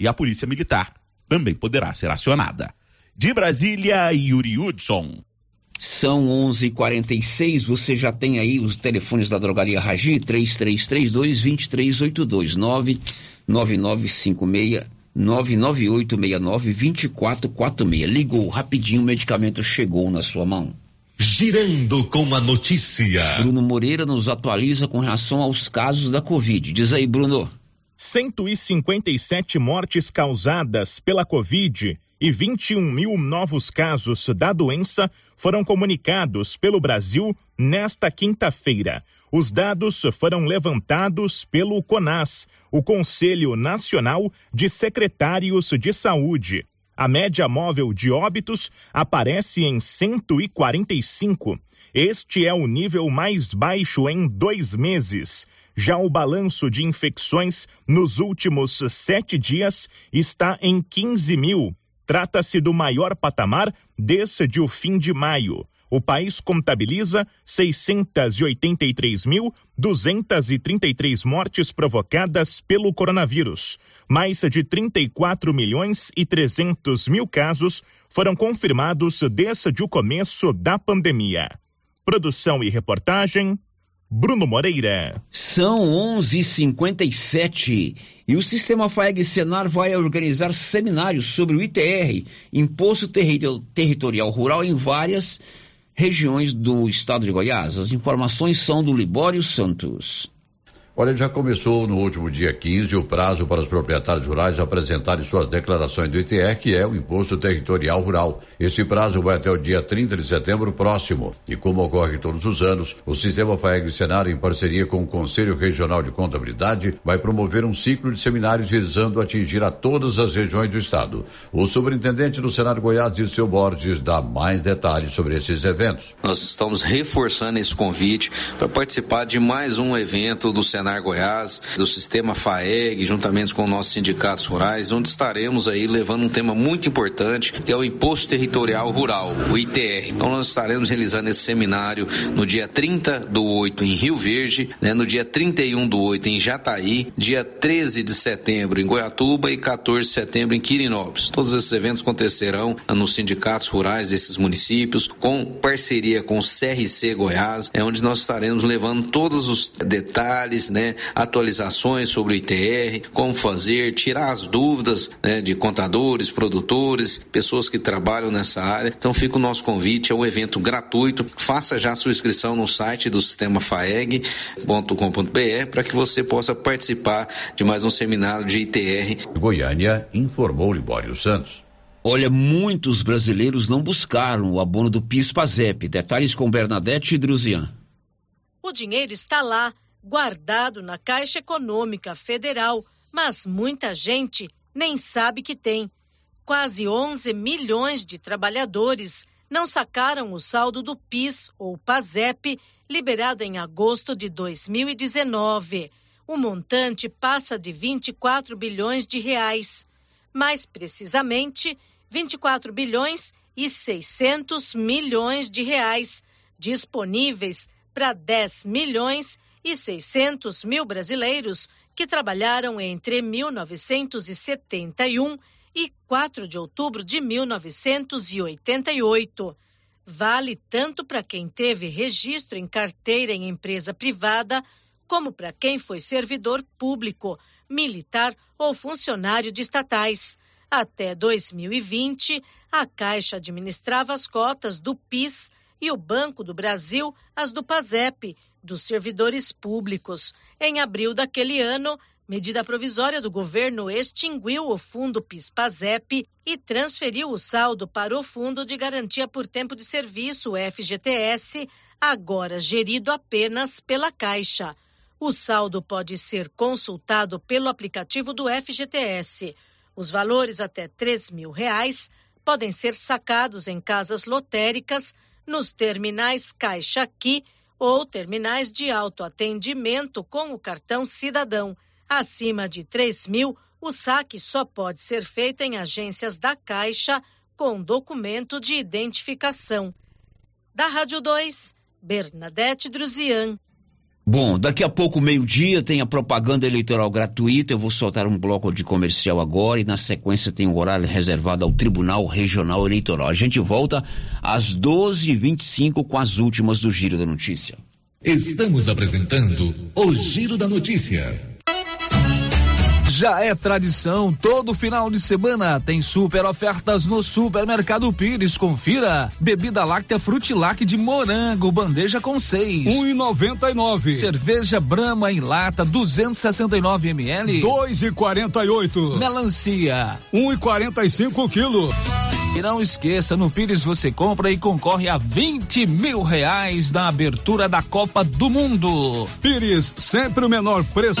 E a Polícia Militar também poderá ser acionada. De Brasília, Yuri Hudson. São 11:46. Você já tem aí os telefones da Drogaria Ragi 3332 2382 99956 99869 2446. Ligou rapidinho, o medicamento chegou na sua mão. Girando com a notícia. Bruno Moreira nos atualiza com relação aos casos da Covid. Diz aí, Bruno. 157 mortes causadas pela Covid e 21 mil novos casos da doença foram comunicados pelo Brasil nesta quinta-feira. Os dados foram levantados pelo CONAS, o Conselho Nacional de Secretários de Saúde. A média móvel de óbitos aparece em 145. Este é o nível mais baixo em dois meses. Já o balanço de infecções nos últimos sete dias está em 15 mil. Trata-se do maior patamar desde o fim de maio. O país contabiliza 683.233 mortes provocadas pelo coronavírus. Mais de 34 milhões e 300 mil casos foram confirmados desde o começo da pandemia. Produção e reportagem Bruno Moreira. São 11:57 e o Sistema FAEG Senar vai organizar seminários sobre o ITR, Imposto Territorial Rural, em várias regiões do estado de Goiás. As informações são do Libório Santos. Olha, já começou no último dia 15 o prazo para os proprietários rurais apresentarem suas declarações do ITR, que é o Imposto Territorial Rural. Esse prazo vai até o dia 30 de setembro próximo. E como ocorre todos os anos, o Sistema FAEG Senar, em parceria com o Conselho Regional de Contabilidade, vai promover um ciclo de seminários visando atingir a todas as regiões do estado. O superintendente do Senado Goiás, Dirceu Borges, dá mais detalhes sobre esses eventos. Nós estamos reforçando esse convite para participar de mais um evento do Senado Senar Goiás, do sistema FAEG, juntamente com nossos sindicatos rurais, onde estaremos aí levando um tema muito importante, que é o Imposto Territorial Rural, o ITR. Então nós estaremos realizando esse seminário no dia 30 do 8 em Rio Verde, né, no dia 31 do 8 em Jataí, dia 13 de setembro em Goiatuba e 14 de setembro em Quirinópolis. Todos esses eventos acontecerão nos sindicatos rurais desses municípios, com parceria com o CRC Goiás, é onde nós estaremos levando todos os detalhes, né, né, atualizações sobre o ITR, como fazer, tirar as dúvidas né, de contadores, produtores, pessoas que trabalham nessa área. Então fica o nosso convite, é um evento gratuito. Faça já sua inscrição no site do sistema faeg.com.br para que você possa participar de mais um seminário de ITR. Goiânia informou Libório Santos. Olha, muitos brasileiros não buscaram o abono do PIS-PASEP. Detalhes com Bernadette e Druzian. O dinheiro está lá, guardado na Caixa Econômica Federal, mas muita gente nem sabe que tem. Quase 11 milhões de trabalhadores não sacaram o saldo do PIS ou PASEP, liberado em agosto de 2019. O montante passa de 24 bilhões de reais. Mais precisamente, 24 bilhões e 600 milhões de reais, disponíveis para 10 milhões e 600 mil brasileiros que trabalharam entre 1971 e 4 de outubro de 1988. Vale tanto para quem teve registro em carteira em empresa privada, como para quem foi servidor público, militar ou funcionário de estatais. Até 2020, a Caixa administrava as cotas do PIS e o Banco do Brasil as do PASEP, dos servidores públicos. Em abril daquele ano, medida provisória do governo extinguiu o fundo PIS-PASEP e transferiu o saldo para o Fundo de Garantia por Tempo de Serviço, FGTS, agora gerido apenas pela Caixa. O saldo pode ser consultado pelo aplicativo do FGTS. Os valores até R$ mil reais podem ser sacados em casas lotéricas, nos terminais Caixa Aqui ou terminais de autoatendimento com o cartão cidadão. Acima de 3 mil, o saque só pode ser feito em agências da Caixa com documento de identificação. Da Rádio 2, Bernadette Druzian. Bom, daqui a pouco, meio-dia, tem a propaganda eleitoral gratuita. Eu vou soltar um bloco de comercial agora e, na sequência, tem um horário reservado ao Tribunal Regional Eleitoral. A gente volta às 12h25 com as últimas do Giro da Notícia. Estamos apresentando o Giro da Notícia. Já é tradição, todo final de semana tem super ofertas no Supermercado Pires. Confira: bebida láctea Frutilac de morango, bandeja com seis, um e noventa e nove. Cerveja Brahma em lata, 269 ml, dois e quarenta e oito. Melancia, um e quarenta e cinco quilo. E não esqueça, no Pires você compra e concorre a 20 mil reais na abertura da Copa do Mundo. Pires, sempre o menor preço.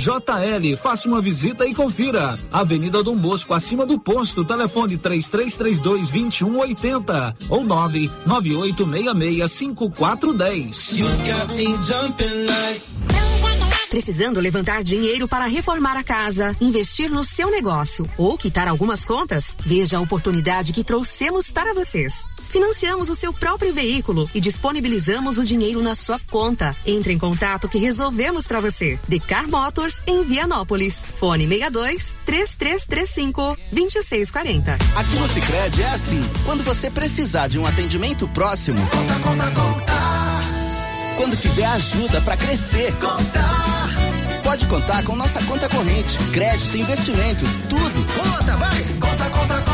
JL, faça uma visita e confira. Avenida Dom Bosco, acima do posto, telefone 3332 2180 ou 99866 5410. Precisando levantar dinheiro para reformar a casa, investir no seu negócio ou quitar algumas contas? Veja a oportunidade que trouxemos para vocês. Financiamos o seu próprio veículo e disponibilizamos o dinheiro na sua conta. Entre em contato que resolvemos para você. Decar Motors em Vianópolis. Fone 62 3335 2640. Aqui no Sicredi é assim. Quando você precisar de um atendimento próximo, conta, conta, conta. Quando quiser ajuda para crescer, conta. Pode contar com nossa conta corrente, crédito, investimentos, tudo. Conta, vai. Conta, conta, conta.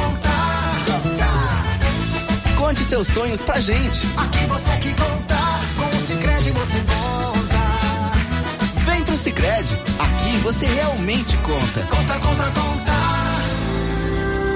Conte seus sonhos pra gente. Aqui você que conta, com o Cicred você conta. Vem pro Cicred, aqui você realmente conta. Conta, conta, conta.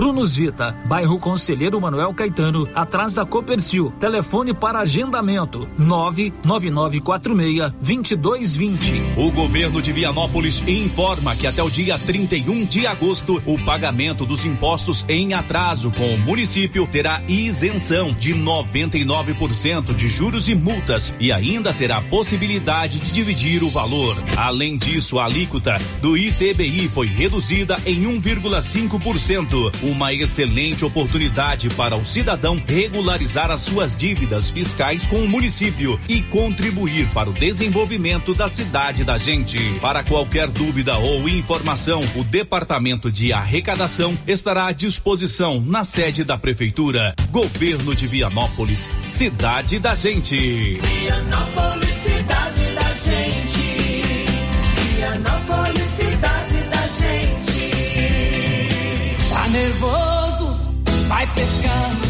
Prunus Vita, bairro Conselheiro Manuel Caetano, atrás da Copercil. Telefone para agendamento: 99946-2220. O governo de Vianópolis informa que até o dia 31 de agosto, o pagamento dos impostos em atraso com o município terá isenção de 99% de juros e multas e ainda terá possibilidade de dividir o valor. Além disso, a alíquota do ITBI foi reduzida em 1,5%, uma excelente oportunidade para o cidadão regularizar as suas dívidas fiscais com o município e contribuir para o desenvolvimento da cidade da gente. Para qualquer dúvida ou informação, o Departamento de Arrecadação estará à disposição na sede da Prefeitura. Governo de Vianópolis, cidade da gente. Vianópolis, cidade da gente. Vianópolis, cidade nervoso? Vai pescar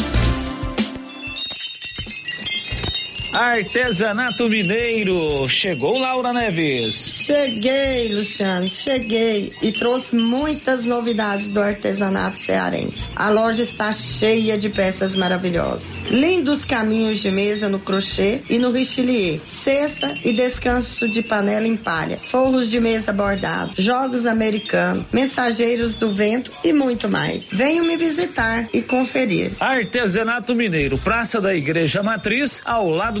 Artesanato Mineiro. Chegou Laura Neves. Cheguei, Luciano, cheguei e trouxe muitas novidades do artesanato cearense. A loja está cheia de peças maravilhosas. Lindos caminhos de mesa no crochê e no richelieu. Cesta e descanso de panela em palha. Forros de mesa bordado. Jogos americanos. Mensageiros do vento e muito mais. Venham me visitar e conferir. Artesanato Mineiro. Praça da Igreja Matriz, ao lado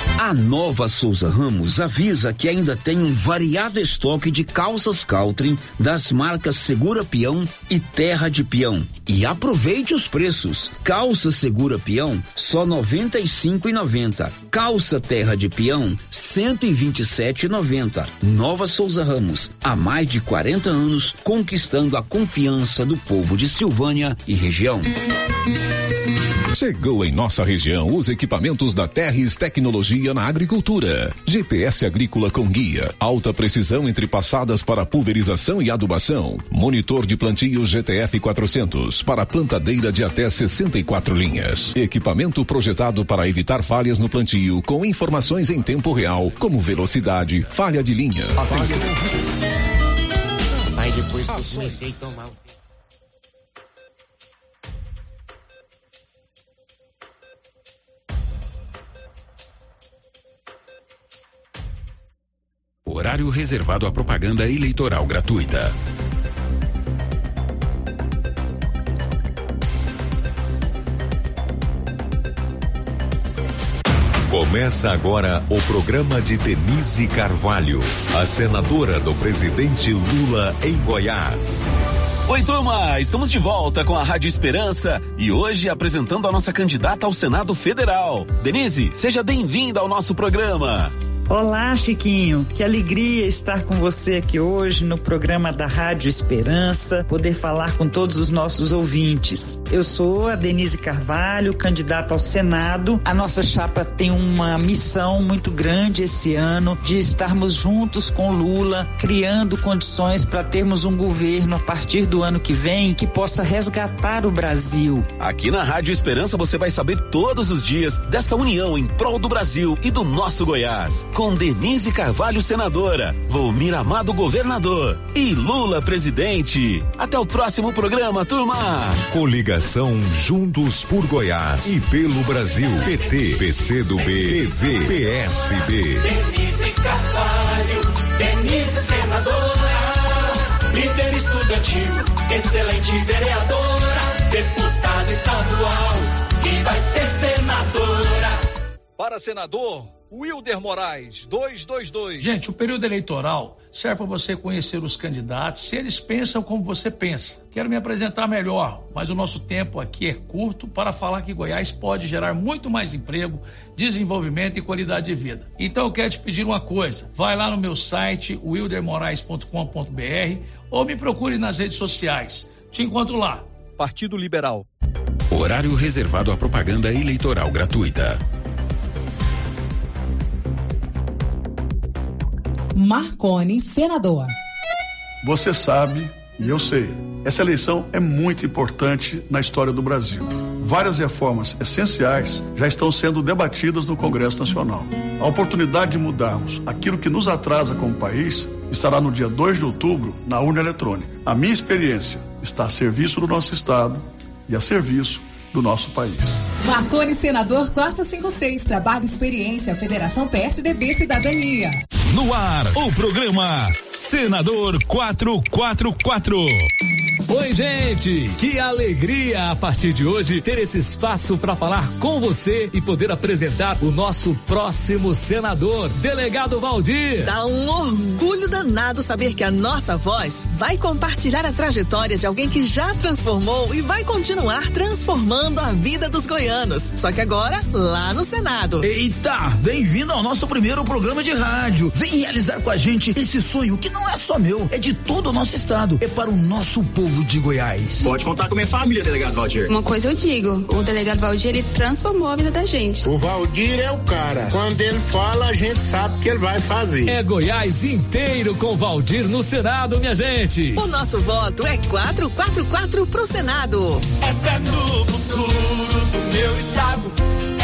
A nova Souza Ramos avisa que ainda tem um variado estoque de calças Caltrim das marcas Segura Peão e Terra de Peão. E aproveite os preços. Calça Segura Peão só noventa e cinco e noventa. Calça Terra de Peão cento e vinte e sete e noventa. Nova Souza Ramos, há mais de 40 anos conquistando a confiança do povo de Silvânia e região. Chegou em nossa região os equipamentos da Terres Tecnologia na Agricultura. GPS agrícola com guia, alta precisão entre passadas para pulverização e adubação. Monitor de plantio GTF 400 para plantadeira de até 64 linhas. Equipamento projetado para evitar falhas no plantio com informações em tempo real, como velocidade, falha de linha. Atenção. Aí depois que eu comecei a tomar. Horário reservado à propaganda eleitoral gratuita. Começa agora o programa de Denise Carvalho, a senadora do presidente Lula em Goiás. Oi, turma! Estamos de volta com a Rádio Esperança e hoje apresentando a nossa candidata ao Senado Federal. Denise, seja bem-vinda ao nosso programa. Olá, Chiquinho. Que alegria estar com você aqui hoje no programa da Rádio Esperança, poder falar com todos os nossos ouvintes. Eu sou a Denise Carvalho, candidata ao Senado. A nossa chapa tem uma missão muito grande esse ano de estarmos juntos com Lula, criando condições para termos um governo a partir do ano que vem que possa resgatar o Brasil. Aqui na Rádio Esperança você vai saber todos os dias desta união em prol do Brasil e do nosso Goiás com Denise Carvalho, senadora, Volmir Amado, governador e Lula, presidente. Até o próximo programa, turma. Coligação Juntos por Goiás e pelo Brasil. PT, PCdoB, PV, PSB. Denise Carvalho, Denise senadora, líder estudantil, excelente vereadora, deputada estadual e vai ser senadora. Para senador, Wilder Moraes, 222. Gente, o período eleitoral serve para você conhecer os candidatos, se eles pensam como você pensa. Quero me apresentar melhor, mas o nosso tempo aqui é curto para falar que Goiás pode gerar muito mais emprego, desenvolvimento e qualidade de vida. Então eu quero te pedir uma coisa: vai lá no meu site wildermorais.com.br ou me procure nas redes sociais. Te encontro lá. Partido Liberal. Horário reservado à propaganda eleitoral gratuita. Marcone, senador. Você sabe, e eu sei, essa eleição é muito importante na história do Brasil. Várias reformas essenciais já estão sendo debatidas no Congresso Nacional. A oportunidade de mudarmos aquilo que nos atrasa como país estará no dia 2 de outubro na urna eletrônica. A minha experiência está a serviço do nosso Estado e a serviço do nosso país. Marcone, senador 456, trabalho, experiência, Federação PSDB Cidadania. No ar, o programa Senador 444. Oi, gente! Que alegria a partir de hoje ter esse espaço para falar com você e poder apresentar o nosso próximo senador, delegado Valdir. Dá um orgulho danado saber que a nossa voz vai compartilhar a trajetória de alguém que já transformou e vai continuar transformando a vida dos goianos. Só que agora lá no Senado. Eita, bem-vindo ao nosso primeiro programa de rádio. Vem realizar com a gente esse sonho que não é só meu, é de todo o nosso estado, é para o nosso povo de Goiás. Pode contar com minha família, delegado Valdir. Uma coisa eu digo, o delegado Valdir, ele transformou a vida da gente. O Valdir é o cara. Quando ele fala, a gente sabe que ele vai fazer. É Goiás inteiro com Valdir no Senado, minha gente. O nosso voto é 444 pro Senado. É fé no futuro do meu estado.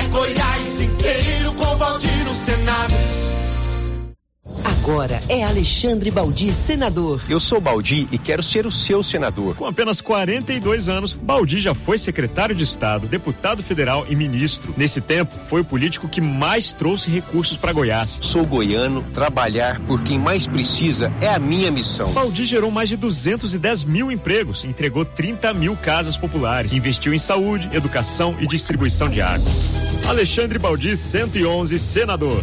É Goiás inteiro com Valdir no Senado. Agora é Alexandre Baldi, senador. Eu sou Baldi e quero ser o seu senador. Com apenas 42 anos, Baldi já foi secretário de Estado, deputado federal e ministro. Nesse tempo, foi o político que mais trouxe recursos para Goiás. Sou goiano, trabalhar por quem mais precisa é a minha missão. Baldi gerou mais de 210 mil empregos, entregou 30 mil casas populares, investiu em saúde, educação e distribuição de água. Alexandre Baldi, 111, senador.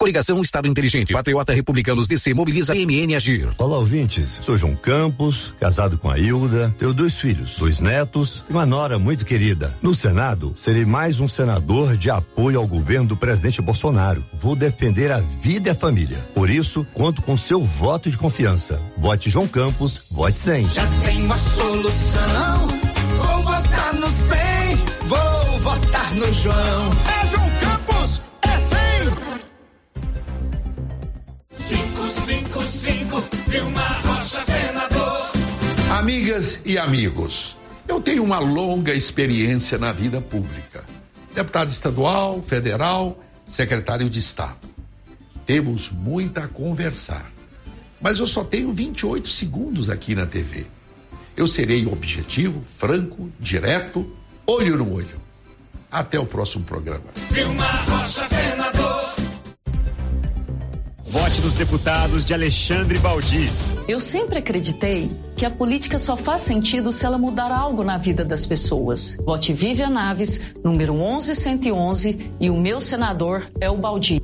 Coligação Estado Inteligente. Patriota Republicanos DC mobiliza MN Agir. Olá, ouvintes. Sou João Campos, casado com a Hilda. Tenho dois filhos, dois netos e uma nora muito querida. No Senado, serei mais um senador de apoio ao governo do presidente Bolsonaro. Vou defender a vida e a família. Por isso, conto com seu voto de confiança. Vote João Campos, vote 100. Já tem uma solução. Vou votar no 100. Vou votar no João. É João 100. 555, Vilma Rocha, senador. Amigas e amigos, eu tenho uma longa experiência na vida pública. Deputado estadual, federal, secretário de Estado. Temos muito a conversar. Mas eu só tenho 28 segundos aqui na TV. Eu serei objetivo, franco, direto, olho no olho. Até o próximo programa. Vilma Rocha, senador. Vote nos deputados de Alexandre Baldi. Eu sempre acreditei que a política só faz sentido se ela mudar algo na vida das pessoas. Vote Vivian Naves, número 11111, e o meu senador é o Baldi.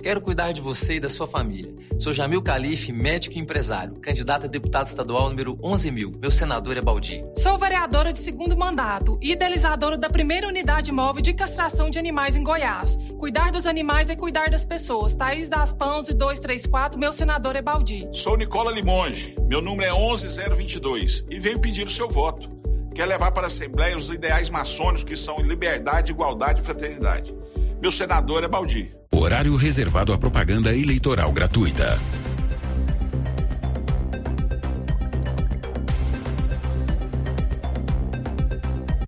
Quero cuidar de você e da sua família. Sou Jamil Calife, médico e empresário, candidato a deputado estadual número 11 mil. Meu senador é Baldi. Sou vereadora de segundo mandato e idealizadora da primeira unidade móvel de castração de animais em Goiás. Cuidar dos animais é cuidar das pessoas. Thaís das Pãos e 234, meu senador é Baldi. Sou Nicola Limonge, meu número é 11022 e venho pedir o seu voto. Quer levar para a Assembleia os ideais maçônicos que são liberdade, igualdade e fraternidade. Meu senador é Baldi. Horário reservado à propaganda eleitoral gratuita.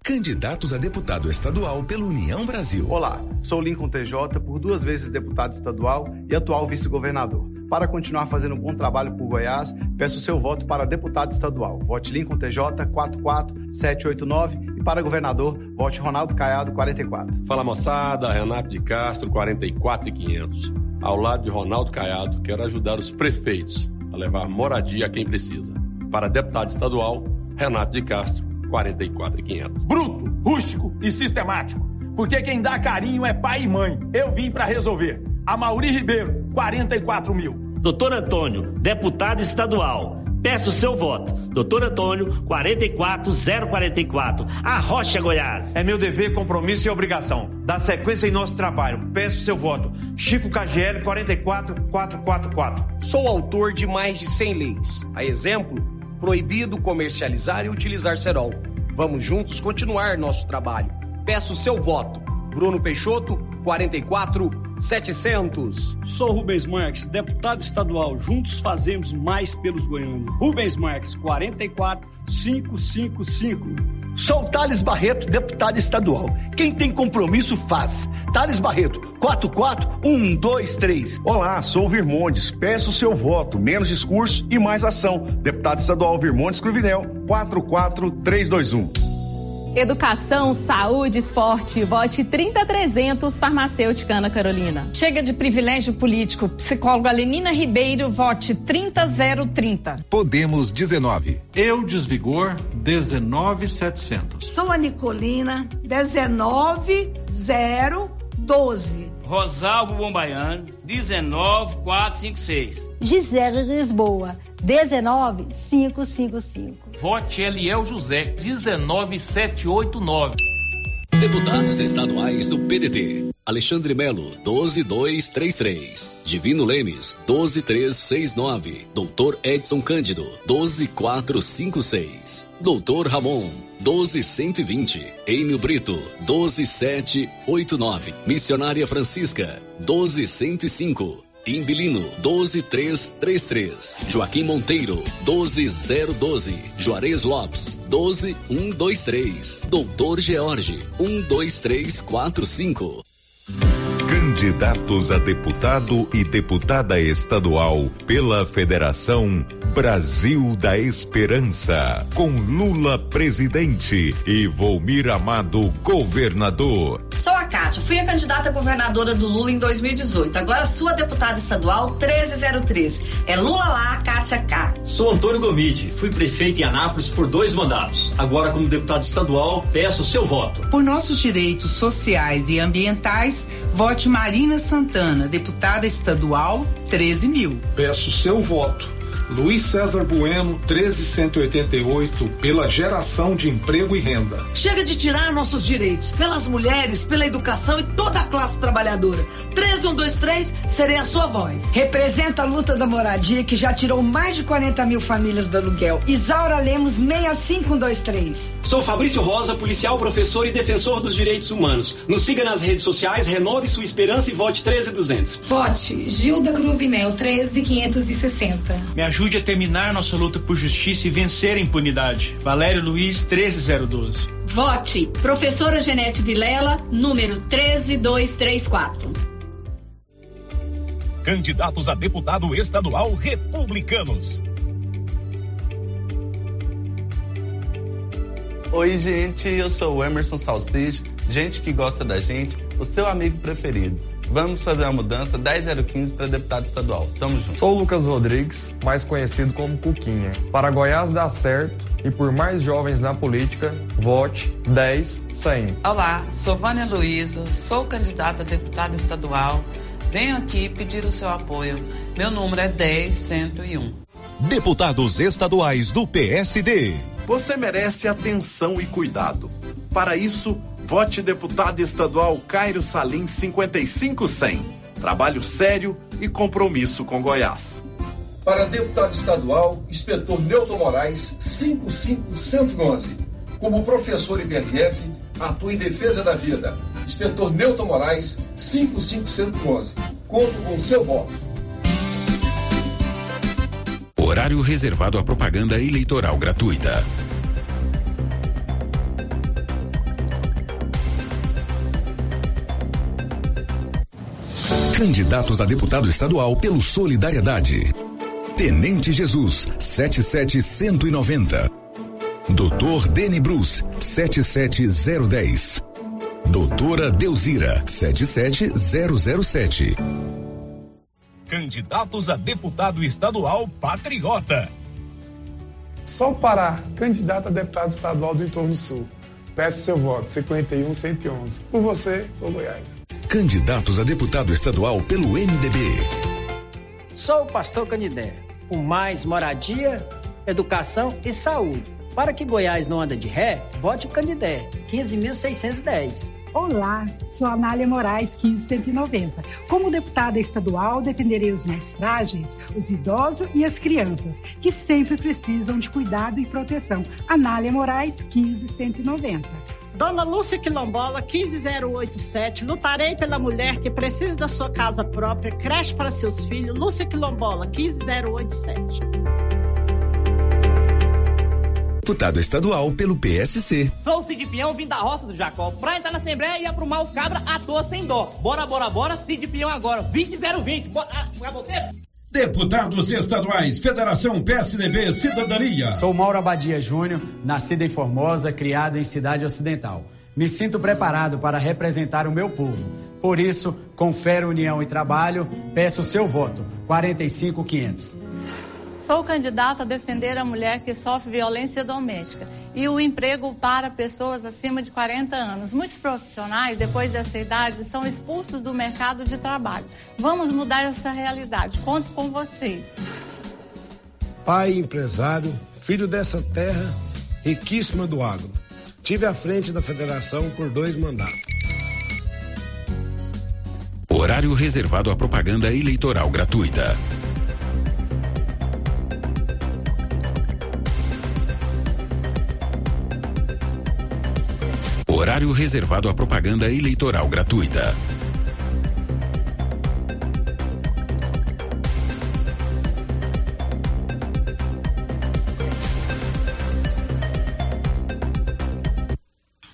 Candidatos a deputado estadual pela União Brasil. Olá, sou Lincoln TJ, por duas vezes deputado estadual e atual vice-governador. Para continuar fazendo um bom trabalho por Goiás, peço seu voto para deputado estadual. Vote Lincoln TJ 44789 e para governador, vote Ronaldo Caiado 44. Fala moçada, Renato de Castro 44500. Ao lado de Ronaldo Caiado, quero ajudar os prefeitos a levar moradia a quem precisa. Para deputado estadual, Renato de Castro 44500. Bruto, rústico e sistemático. Porque quem dá carinho é pai e mãe. Eu vim para resolver. A Mauri Ribeiro, 44 mil. Doutor Antônio, deputado estadual. Peço seu voto. Doutor Antônio, 44044. A Rocha, Goiás. É meu dever, compromisso e obrigação. Dar sequência em nosso trabalho. Peço seu voto. Chico KGL, 44444. Sou autor de mais de 100 leis. A exemplo, proibido comercializar e utilizar cerol. Vamos juntos continuar nosso trabalho. Peço seu voto. Bruno Peixoto, 44 700. Sou Rubens Marques, deputado estadual. Juntos fazemos mais pelos goianos. Rubens Marques, 44 555. Sou Thales Barreto, deputado estadual. Quem tem compromisso faz. Thales Barreto, 44123. Olá, sou o Virmondes. Peço o seu voto, menos discurso e mais ação. Deputado estadual Virmondes Cruvinel, 44321. Educação, saúde, esporte. Vote 30300 Farmacêutica Ana Carolina. Chega de privilégio político. Psicóloga Lenina Ribeiro, vote 30030. Podemos 19. Eu Desvigor 19700. Sou a Nicolina 19012. Rosalvo Bombaiano 19456. Gisele Lisboa 19555. Vote Eliel José 19789. Deputados estaduais do PDT. Alexandre Melo, 12233. Divino Lemes, 12369. Doutor Edson Cândido, 12456. Doutor Ramon, 12120. Enio Brito, 12789. Missionária Francisca, 12105. Imbilino 12333. Joaquim Monteiro 12012. Juarez Lopes 12123. Doutor George 12345. Mm-hmm. Candidatos a deputado e deputada estadual pela Federação Brasil da Esperança, com Lula presidente e Volmir Amado governador. Sou a Kátia, fui a candidata governadora do Lula em 2018. Agora sua deputada estadual 13013. É Lula lá, Kátia K. Sou Antônio Gomide, fui prefeito em Anápolis por dois mandatos. Agora, como deputado estadual, peço seu voto. Por nossos direitos sociais e ambientais, vote Marina Santana, deputada estadual 13 mil. Peço seu voto. Luiz César Bueno, 13188, pela geração de emprego e renda. Chega de tirar nossos direitos, pelas mulheres, pela educação e toda a classe trabalhadora. 13123, serei a sua voz. Representa a luta da moradia que já tirou mais de 40 mil famílias do aluguel. Isaura Lemos, 6523. Sou Fabrício Rosa, policial, professor e defensor dos direitos humanos. Nos siga nas redes sociais, renove sua esperança e vote 13200. Vote Gilda Cruvinel, 13560. Me ajude ajude a terminar nossa luta por justiça e vencer a impunidade. Valério Luiz, 13012. Vote Professora Genete Vilela, número 13234. Candidatos a deputado estadual republicanos. Oi, gente, eu sou o Emerson Salsicha, gente que gosta da gente, o seu amigo preferido. Vamos fazer a mudança 10015 para deputado estadual. Tamo junto. Sou o Lucas Rodrigues, mais conhecido como Cuquinha. Para Goiás dar certo e por mais jovens na política, vote 10100. Olá, sou Vânia Luiza, sou candidata a deputada estadual. Venho aqui pedir o seu apoio. Meu número é 10101. Deputados estaduais do PSD. Você merece atenção e cuidado. Para isso, Vote deputado estadual Cairo Salim 55100. Trabalho sério e compromisso com Goiás. Para deputado estadual, inspetor Newton Moraes 55111. Como professor IBRF, atua em defesa da vida. Inspetor Newton Moraes 55111. Conto com seu voto. Horário reservado à propaganda eleitoral gratuita. Candidatos a deputado estadual pelo Solidariedade. Tenente Jesus, 77190. Doutor Deni Bruce, 77010. Doutora Deuzira, 77007. Candidatos a deputado estadual patriota. Sol Pará, candidato a deputado estadual do Entorno Sul. Peço seu voto, 51 111. Por você, por Goiás candidatos a deputado estadual pelo MDB. Sou o pastor Canidé. Com mais moradia, educação e saúde. Para que Goiás não anda de ré, vote Candidé, 15.610. Olá, sou Anália Moraes, 15190. Como deputada estadual, defenderei os mais frágeis, os idosos e as crianças, que sempre precisam de cuidado e proteção. Anália Moraes, 15190. Dona Lúcia Quilombola, 15087. Lutarei pela mulher que precisa da sua casa própria, creche para seus filhos. Lúcia Quilombola, 15087. Deputado estadual pelo PSC. Sou o Cid Pião, vim da roça do Jacó. Pra entrar na Assembleia e aprumar os cabras à toa sem dó. Bora, bora, bora, Cid Pião agora. 20020. Bora, ah, pra você. Deputados estaduais, Federação PSDB Cidadania. Sou Mauro Abadia Júnior, nascido em Formosa, criado em Cidade Ocidental. Me sinto preparado para representar o meu povo. Por isso, fé, união e trabalho, peço seu voto. 45500. Sou candidata a defender a mulher que sofre violência doméstica e o emprego para pessoas acima de 40 anos. Muitos profissionais, depois dessa idade, são expulsos do mercado de trabalho. Vamos mudar essa realidade. Conto com vocês. Pai empresário, filho dessa terra riquíssima do agro. Tive à frente da federação por dois mandatos. Horário reservado à propaganda eleitoral gratuita. Horário reservado à propaganda eleitoral gratuita.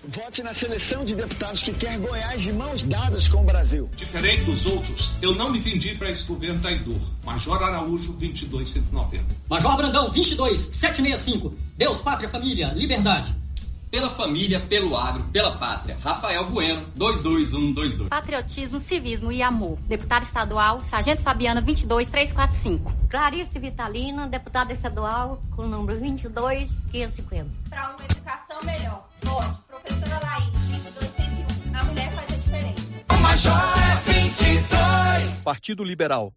Vote na seleção de deputados que quer Goiás de mãos dadas com o Brasil. Diferente dos outros, eu não me vendi para esse governo traidor. Major Araújo, 22190. Major Brandão, 22765. Deus, pátria, família, liberdade. Pela família, pelo agro, pela pátria. Rafael Bueno, 22122. Patriotismo, civismo e amor. Deputado estadual, Sargento Fabiana, 22345. Clarice Vitalina, deputada estadual, com o número 22550. Para uma educação melhor. Vote, professora Laís, 22101. A mulher faz a diferença. O Major é 22. Partido Liberal.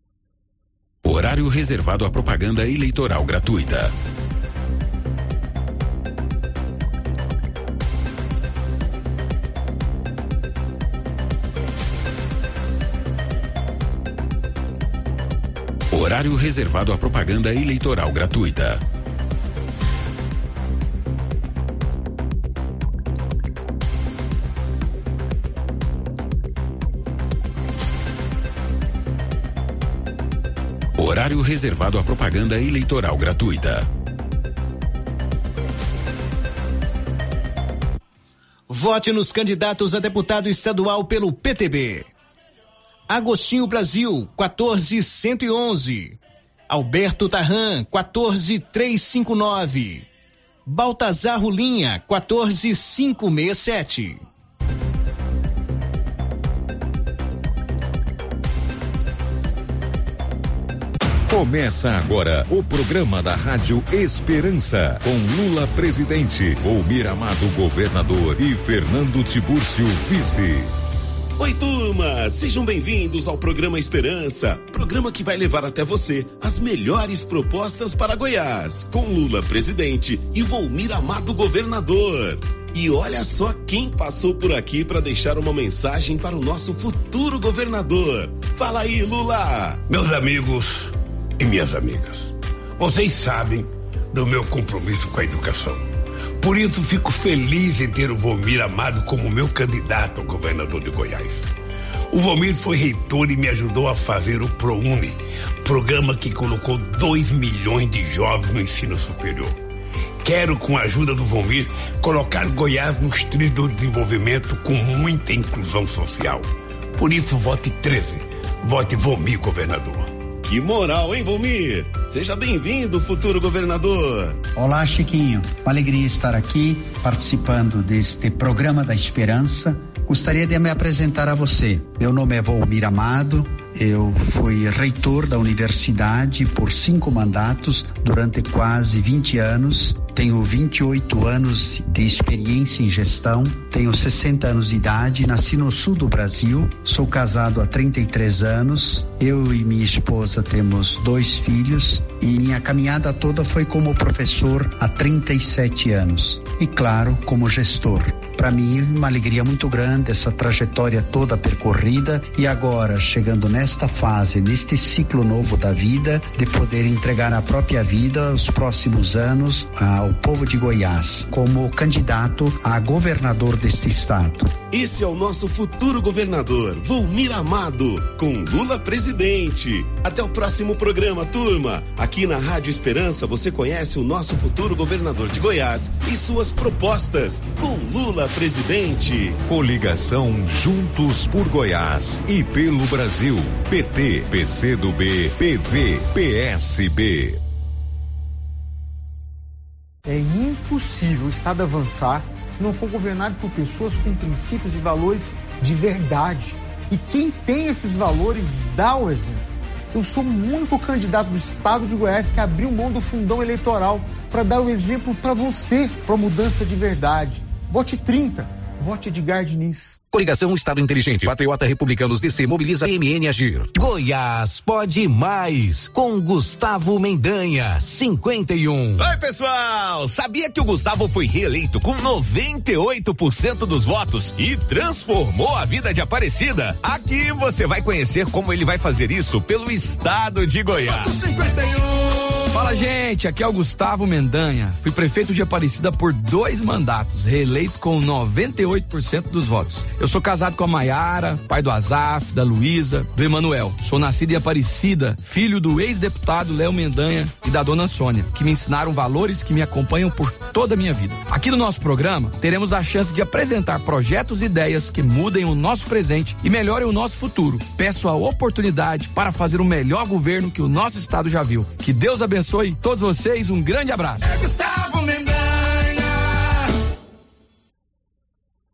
Horário reservado à propaganda eleitoral gratuita. Horário reservado à propaganda eleitoral gratuita. Horário reservado à propaganda eleitoral gratuita. Vote nos candidatos a deputado estadual pelo PTB. Agostinho Brasil, 14111. Alberto Tarran, 14359. Baltazar Rulinha, 14567. Começa agora o programa da Rádio Esperança, com Lula presidente, Volmir Amado governador e Fernando Tibúrcio vice. Oi, turma! Sejam bem-vindos ao programa Esperança, programa que vai levar até você as melhores propostas para Goiás, com Lula presidente e Volmir Amado governador. E olha só quem passou por aqui para deixar uma mensagem para o nosso futuro governador. Fala aí, Lula! Meus amigos e minhas amigas, vocês sabem do meu compromisso com a educação. Por isso, fico feliz em ter o Vomir Amado como meu candidato a governador de Goiás. O Vomir foi reitor e me ajudou a fazer o ProUni, programa que colocou 2 milhões de jovens no ensino superior. Quero, com a ajuda do Vomir, colocar Goiás nos trilhos do desenvolvimento com muita inclusão social. Por isso, vote 13. Vote Vomir, governador. Que moral, hein, Volmir? Seja bem-vindo, futuro governador. Olá, Chiquinho. Uma alegria estar aqui participando deste programa da Esperança. Gostaria de me apresentar a você. Meu nome é Volmir Amado. Eu fui reitor da universidade por cinco mandatos durante quase 20 anos. Tenho 28 anos de experiência em gestão, tenho 60 anos de idade, nasci no sul do Brasil, sou casado há 33 anos. Eu e minha esposa temos dois filhos e minha caminhada toda foi como professor há 37 anos e, claro, como gestor. Para mim, uma alegria muito grande essa trajetória toda percorrida e agora chegando nesta fase, neste ciclo novo da vida, de poder entregar a própria vida os próximos anos ao povo de Goiás como candidato a governador deste estado. Esse é o nosso futuro governador, Volmir Amado, com Lula presidente. Até o próximo programa, turma. Aqui na Rádio Esperança você conhece o nosso futuro governador de Goiás e suas propostas, com Lula presidente. Coligação Juntos por Goiás e pelo Brasil. PT, PCdoB, PV, PSB. É impossível o Estado avançar se não for governado por pessoas com princípios e valores de verdade. E quem tem esses valores dá o exemplo. Eu sou o único candidato do Estado de Goiás que abriu mão do fundão eleitoral para dar o exemplo para você, para mudança de verdade. Vote 30. Vote Edgar Diniz. Coligação Estado Inteligente. Patriota Republicanos DC mobiliza MN Agir. Goiás pode mais. Com Gustavo Mendanha, 51. Oi, pessoal! Sabia que o Gustavo foi reeleito com 98% dos votos e transformou a vida de Aparecida? Aqui você vai conhecer como ele vai fazer isso pelo estado de Goiás. 51. Fala gente. Aqui é o Gustavo Mendanha. Fui prefeito de Aparecida por dois mandatos, reeleito com 98% dos votos. Eu sou casado com a Maiara, pai do Azaf, da Luísa, do Emanuel. Sou nascido em Aparecida, filho do ex-deputado Léo Mendanha e da dona Sônia, que me ensinaram valores que me acompanham por toda a minha vida. Aqui no nosso programa, teremos a chance de apresentar projetos e ideias que mudem o nosso presente e melhorem o nosso futuro. Peço a oportunidade para fazer o melhor governo que o nosso estado já viu. Que Deus abençoe todos vocês. Um grande abraço. É Gustavo Mendanha.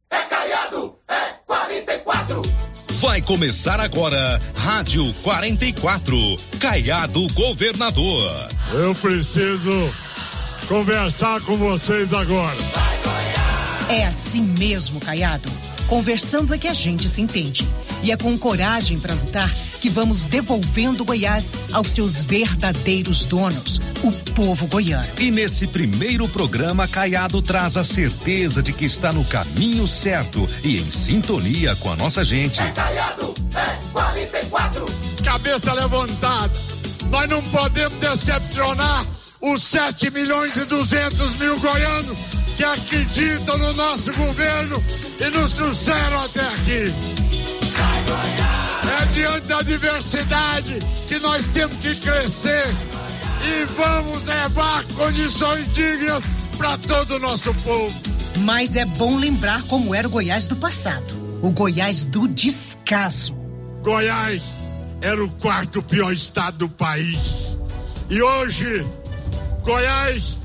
É Caiado, é 44. Vai começar agora, Rádio 44, Caiado Governador. Eu preciso conversar com vocês agora. É assim mesmo, Caiado. Conversando é que a gente se entende. E é com coragem para lutar que vamos devolvendo Goiás aos seus verdadeiros donos, o povo goiano. E nesse primeiro programa, Caiado traz a certeza de que está no caminho certo e em sintonia com a nossa gente. É Caiado, é 44. Cabeça levantada. Nós não podemos decepcionar os 7 milhões e 200 mil goianos que acreditam no nosso governo e nos trouxeram até aqui. É diante da diversidade que nós temos que crescer e vamos levar condições dignas para todo o nosso povo. Mas é bom lembrar como era o Goiás do passado o Goiás do descaso. Goiás era o quarto pior estado do país. E hoje, Goiás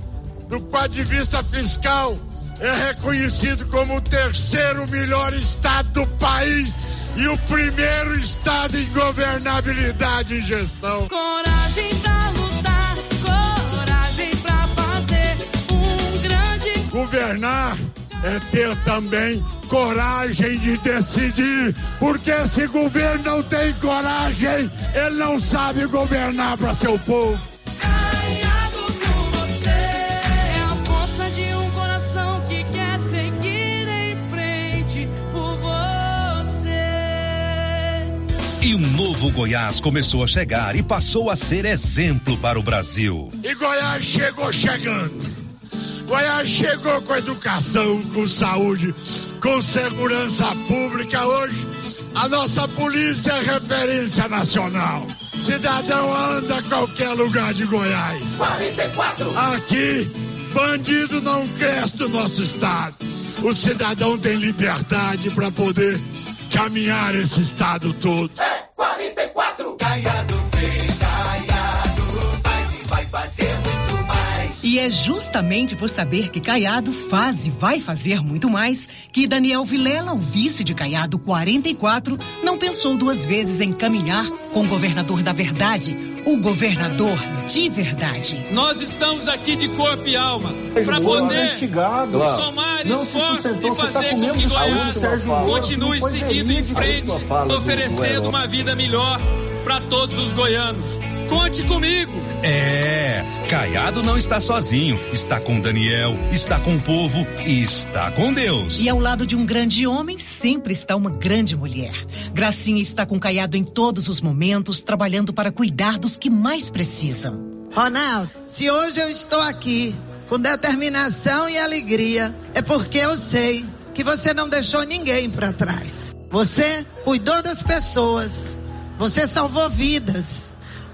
do ponto de vista fiscal, é reconhecido como o terceiro melhor estado do país e o primeiro estado em governabilidade e gestão. Coragem pra lutar, coragem pra fazer um grande. Governar é ter também coragem de decidir, porque se governo não tem coragem, ele não sabe governar para seu povo. E um novo Goiás começou a chegar e passou a ser exemplo para o Brasil. E Goiás chegou chegando. Goiás chegou com educação, com saúde, com segurança pública. Hoje, a nossa polícia é referência nacional. Cidadão anda a qualquer lugar de Goiás. 44. Aqui, bandido não cresce no nosso estado. O cidadão tem liberdade para poder caminhar esse estado todo. E é justamente por saber que Caiado faz e vai fazer muito mais que Daniel Vilela, o vice de Caiado 44, não pensou duas vezes em caminhar com o governador da verdade, o governador de verdade. Nós estamos aqui de corpo e alma para poder somar esforços e tá fazer com que Goiás continue seguindo em frente, oferecendo uma vida melhor para todos os goianos. Conte comigo. É, Caiado não está sozinho, está com Daniel, está com o povo e está com Deus. E ao lado de um grande homem sempre está uma grande mulher. Gracinha está com Caiado em todos os momentos, trabalhando para cuidar dos que mais precisam. Ronaldo, se hoje eu estou aqui com determinação e alegria, é porque eu sei que você não deixou ninguém para trás. Você cuidou das pessoas, você salvou vidas.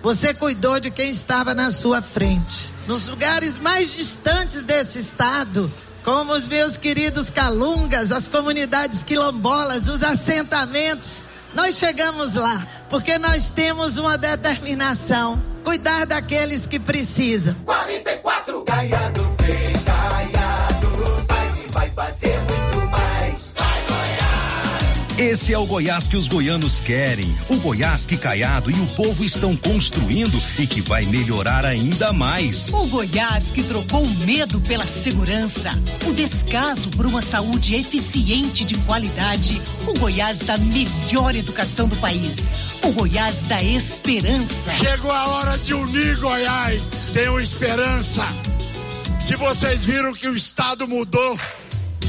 Você cuidou de quem estava na sua frente. Nos lugares mais distantes desse estado, como os meus queridos calungas, as comunidades quilombolas, os assentamentos, nós chegamos lá porque nós temos uma determinação: cuidar daqueles que precisam. 44. Caiado fez, Caiado faz e vai fazer muito. Esse é o Goiás que os goianos querem. O Goiás que Caiado e o povo estão construindo e que vai melhorar ainda mais. O Goiás que trocou o medo pela segurança, o descaso por uma saúde eficiente de qualidade. O Goiás da melhor educação do país. O Goiás da esperança. Chegou a hora de unir Goiás. Tenho esperança. Se vocês viram que o estado mudou,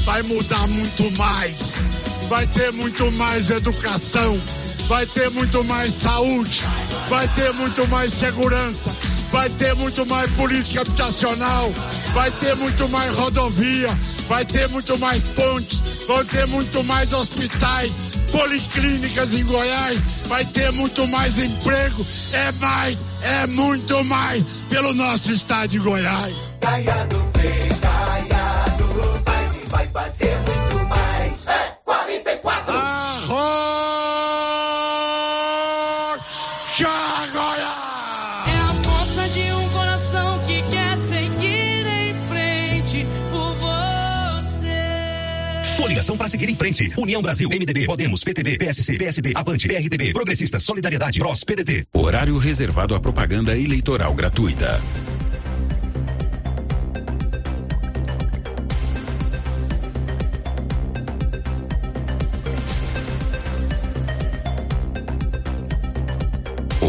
vai mudar muito mais vai ter muito mais educação, vai ter muito mais saúde, vai ter muito mais segurança, vai ter muito mais política habitacional, vai ter muito mais rodovia, vai ter muito mais pontes, vão ter muito mais hospitais, policlínicas em Goiás, vai ter muito mais emprego, é mais, é muito mais pelo nosso estado de Goiás. Fez, vai fazer muito mais. É 44. É a força de um coração que quer seguir em frente por você. Coligação para seguir em frente. União Brasil, MDB, Podemos, PTB, PSC, PSD, Avante, PRTB, Progressistas, Solidariedade, PROS, PDT. Horário reservado à propaganda eleitoral gratuita.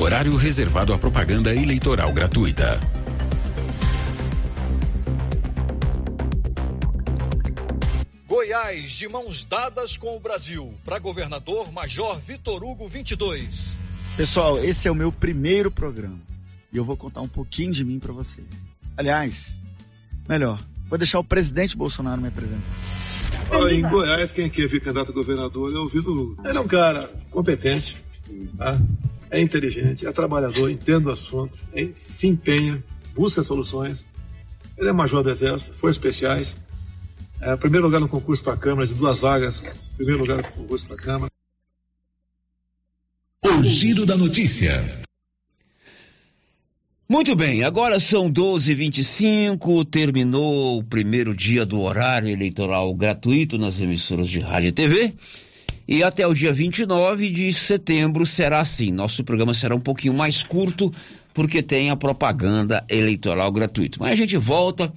Horário reservado à propaganda eleitoral gratuita. Goiás de mãos dadas com o Brasil. Para governador, Major Vitor Hugo 22. Pessoal, esse é o meu primeiro programa e eu vou contar um pouquinho de mim para vocês. Aliás, melhor, vou deixar o presidente Bolsonaro me apresentar. Olha, em Goiás, quem quer vir candidato a governador é o Vitor Hugo. Ele é um cara competente, tá? É inteligente, é trabalhador, entende o assunto, é- se empenha, busca soluções. Ele é major do Exército, foi especiais. É, primeiro lugar no concurso para a Câmara, de duas vagas, primeiro lugar no concurso para a Câmara. O giro da notícia. Muito bem, agora são 12h25, terminou o primeiro dia do horário eleitoral gratuito nas emissoras de rádio e TV. E até o dia 29 de setembro será assim. Nosso programa será um pouquinho mais curto, porque tem a propaganda eleitoral gratuita. Mas a gente volta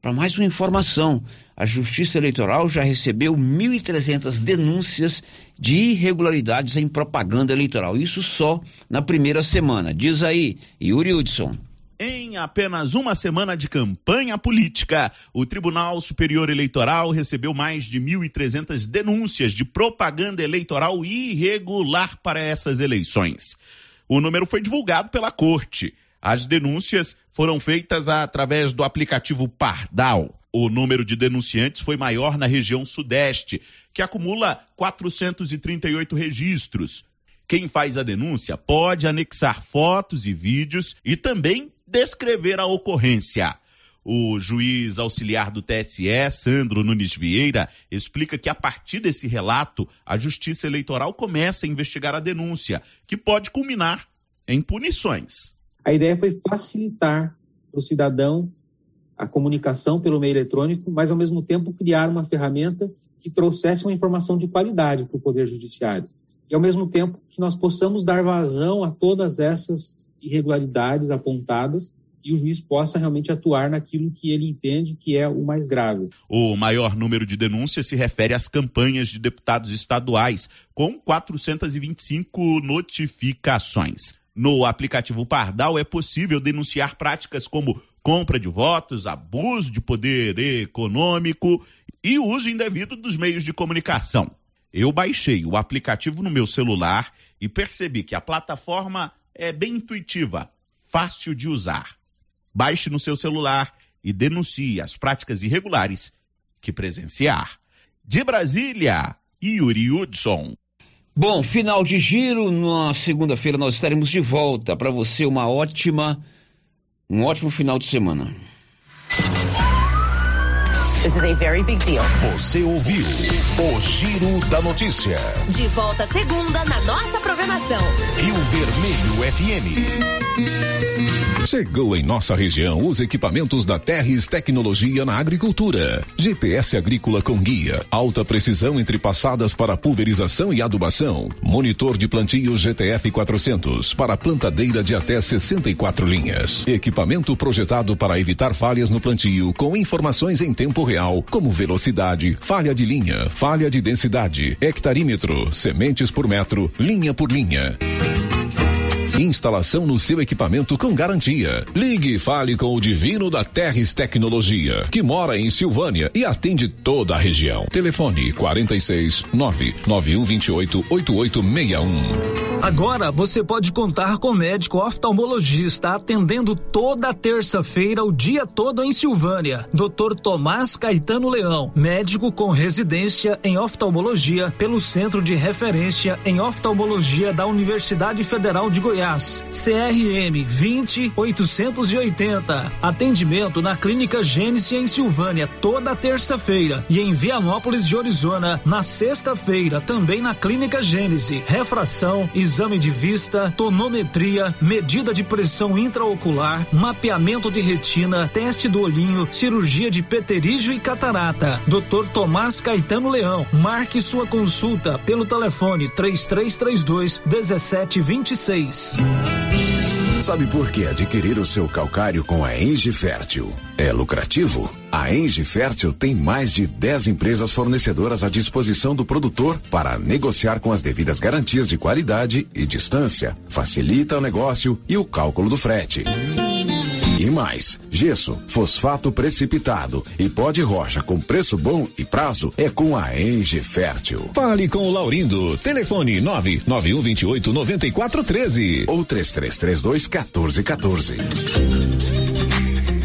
para mais uma informação. A Justiça Eleitoral já recebeu 1.300 denúncias de irregularidades em propaganda eleitoral. Isso só na primeira semana. Diz aí, Yuri Hudson. Em apenas uma semana de campanha política, o Tribunal Superior Eleitoral recebeu mais de 1.300 denúncias de propaganda eleitoral irregular para essas eleições. O número foi divulgado pela Corte. As denúncias foram feitas através do aplicativo Pardal. O número de denunciantes foi maior na região Sudeste, que acumula 438 registros. Quem faz a denúncia pode anexar fotos e vídeos e também descrever a ocorrência. O juiz auxiliar do TSE, Sandro Nunes Vieira, explica que a partir desse relato, a Justiça Eleitoral começa a investigar a denúncia, que pode culminar em punições. A ideia foi facilitar para o cidadão a comunicação pelo meio eletrônico, mas ao mesmo tempo criar uma ferramenta que trouxesse uma informação de qualidade para o Poder Judiciário. E ao mesmo tempo que nós possamos dar vazão a todas essas irregularidades apontadas e o juiz possa realmente atuar naquilo que ele entende que é o mais grave. O maior número de denúncias se refere às campanhas de deputados estaduais, com 425 notificações. No aplicativo Pardal é possível denunciar práticas como compra de votos, abuso de poder econômico e uso indevido dos meios de comunicação. Eu baixei o aplicativo no meu celular e percebi que a plataforma é bem intuitiva, fácil de usar. Baixe no seu celular e denuncie as práticas irregulares que presenciar. De Brasília, Yuri Hudson. Bom, final de giro. Na segunda-feira nós estaremos de volta. Para você, uma ótima, um ótimo final de semana. This is a very big deal. Você ouviu o Giro da Notícia. De volta segunda na nossa programação. Rio Vermelho FM. Chegou em nossa região os equipamentos da Terres Tecnologia na Agricultura. GPS agrícola com guia, alta precisão entre passadas para pulverização e adubação. Monitor de plantio GTF 400 para plantadeira de até 64 linhas. Equipamento projetado para evitar falhas no plantio com informações em tempo real, como velocidade, falha de linha, falha de densidade, hectarímetro, sementes por metro, linha por linha. Instalação no seu equipamento com garantia. Ligue e fale com o Divino da Terres Tecnologia, que mora em Silvânia e atende toda a região. Telefone 46 99128 8861. Agora você pode contar com médico oftalmologista atendendo toda terça-feira o dia todo em Silvânia. Dr. Tomás Caetano Leão, médico com residência em oftalmologia pelo Centro de Referência em Oftalmologia da Universidade Federal de Goiás. CRM 20880. Atendimento na Clínica Gênesis em Silvânia toda terça-feira e em Vianópolis de Arizona na sexta-feira também na Clínica Gênese. Refração, exame de vista, tonometria, medida de pressão intraocular, mapeamento de retina, teste do olhinho, cirurgia de peterígio e catarata. Dr. Tomás Caetano Leão. Marque sua consulta pelo telefone 3332 1726. Sabe por que adquirir o seu calcário com a Engie Fértil é lucrativo? A Engie Fértil tem mais de 10 empresas fornecedoras à disposição do produtor para negociar com as devidas garantias de qualidade e distância. Facilita o negócio e o cálculo do frete. E mais, gesso, fosfato precipitado e pó de rocha com preço bom e prazo é com a Engie Fértil. Fale com o Laurindo. Telefone 99128 9413 ou 3332 1414.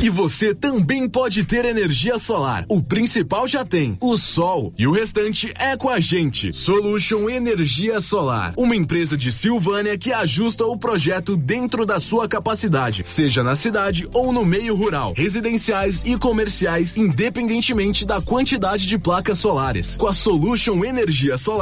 E você também pode ter energia solar. O principal já tem, o sol. E o restante é com a gente. Solution Energia Solar. Uma empresa de Silvânia que ajusta o projeto dentro da sua capacidade, seja na cidade ou no meio rural, residenciais e comerciais, independentemente da quantidade de placas solares. Com a Solution Energia Solar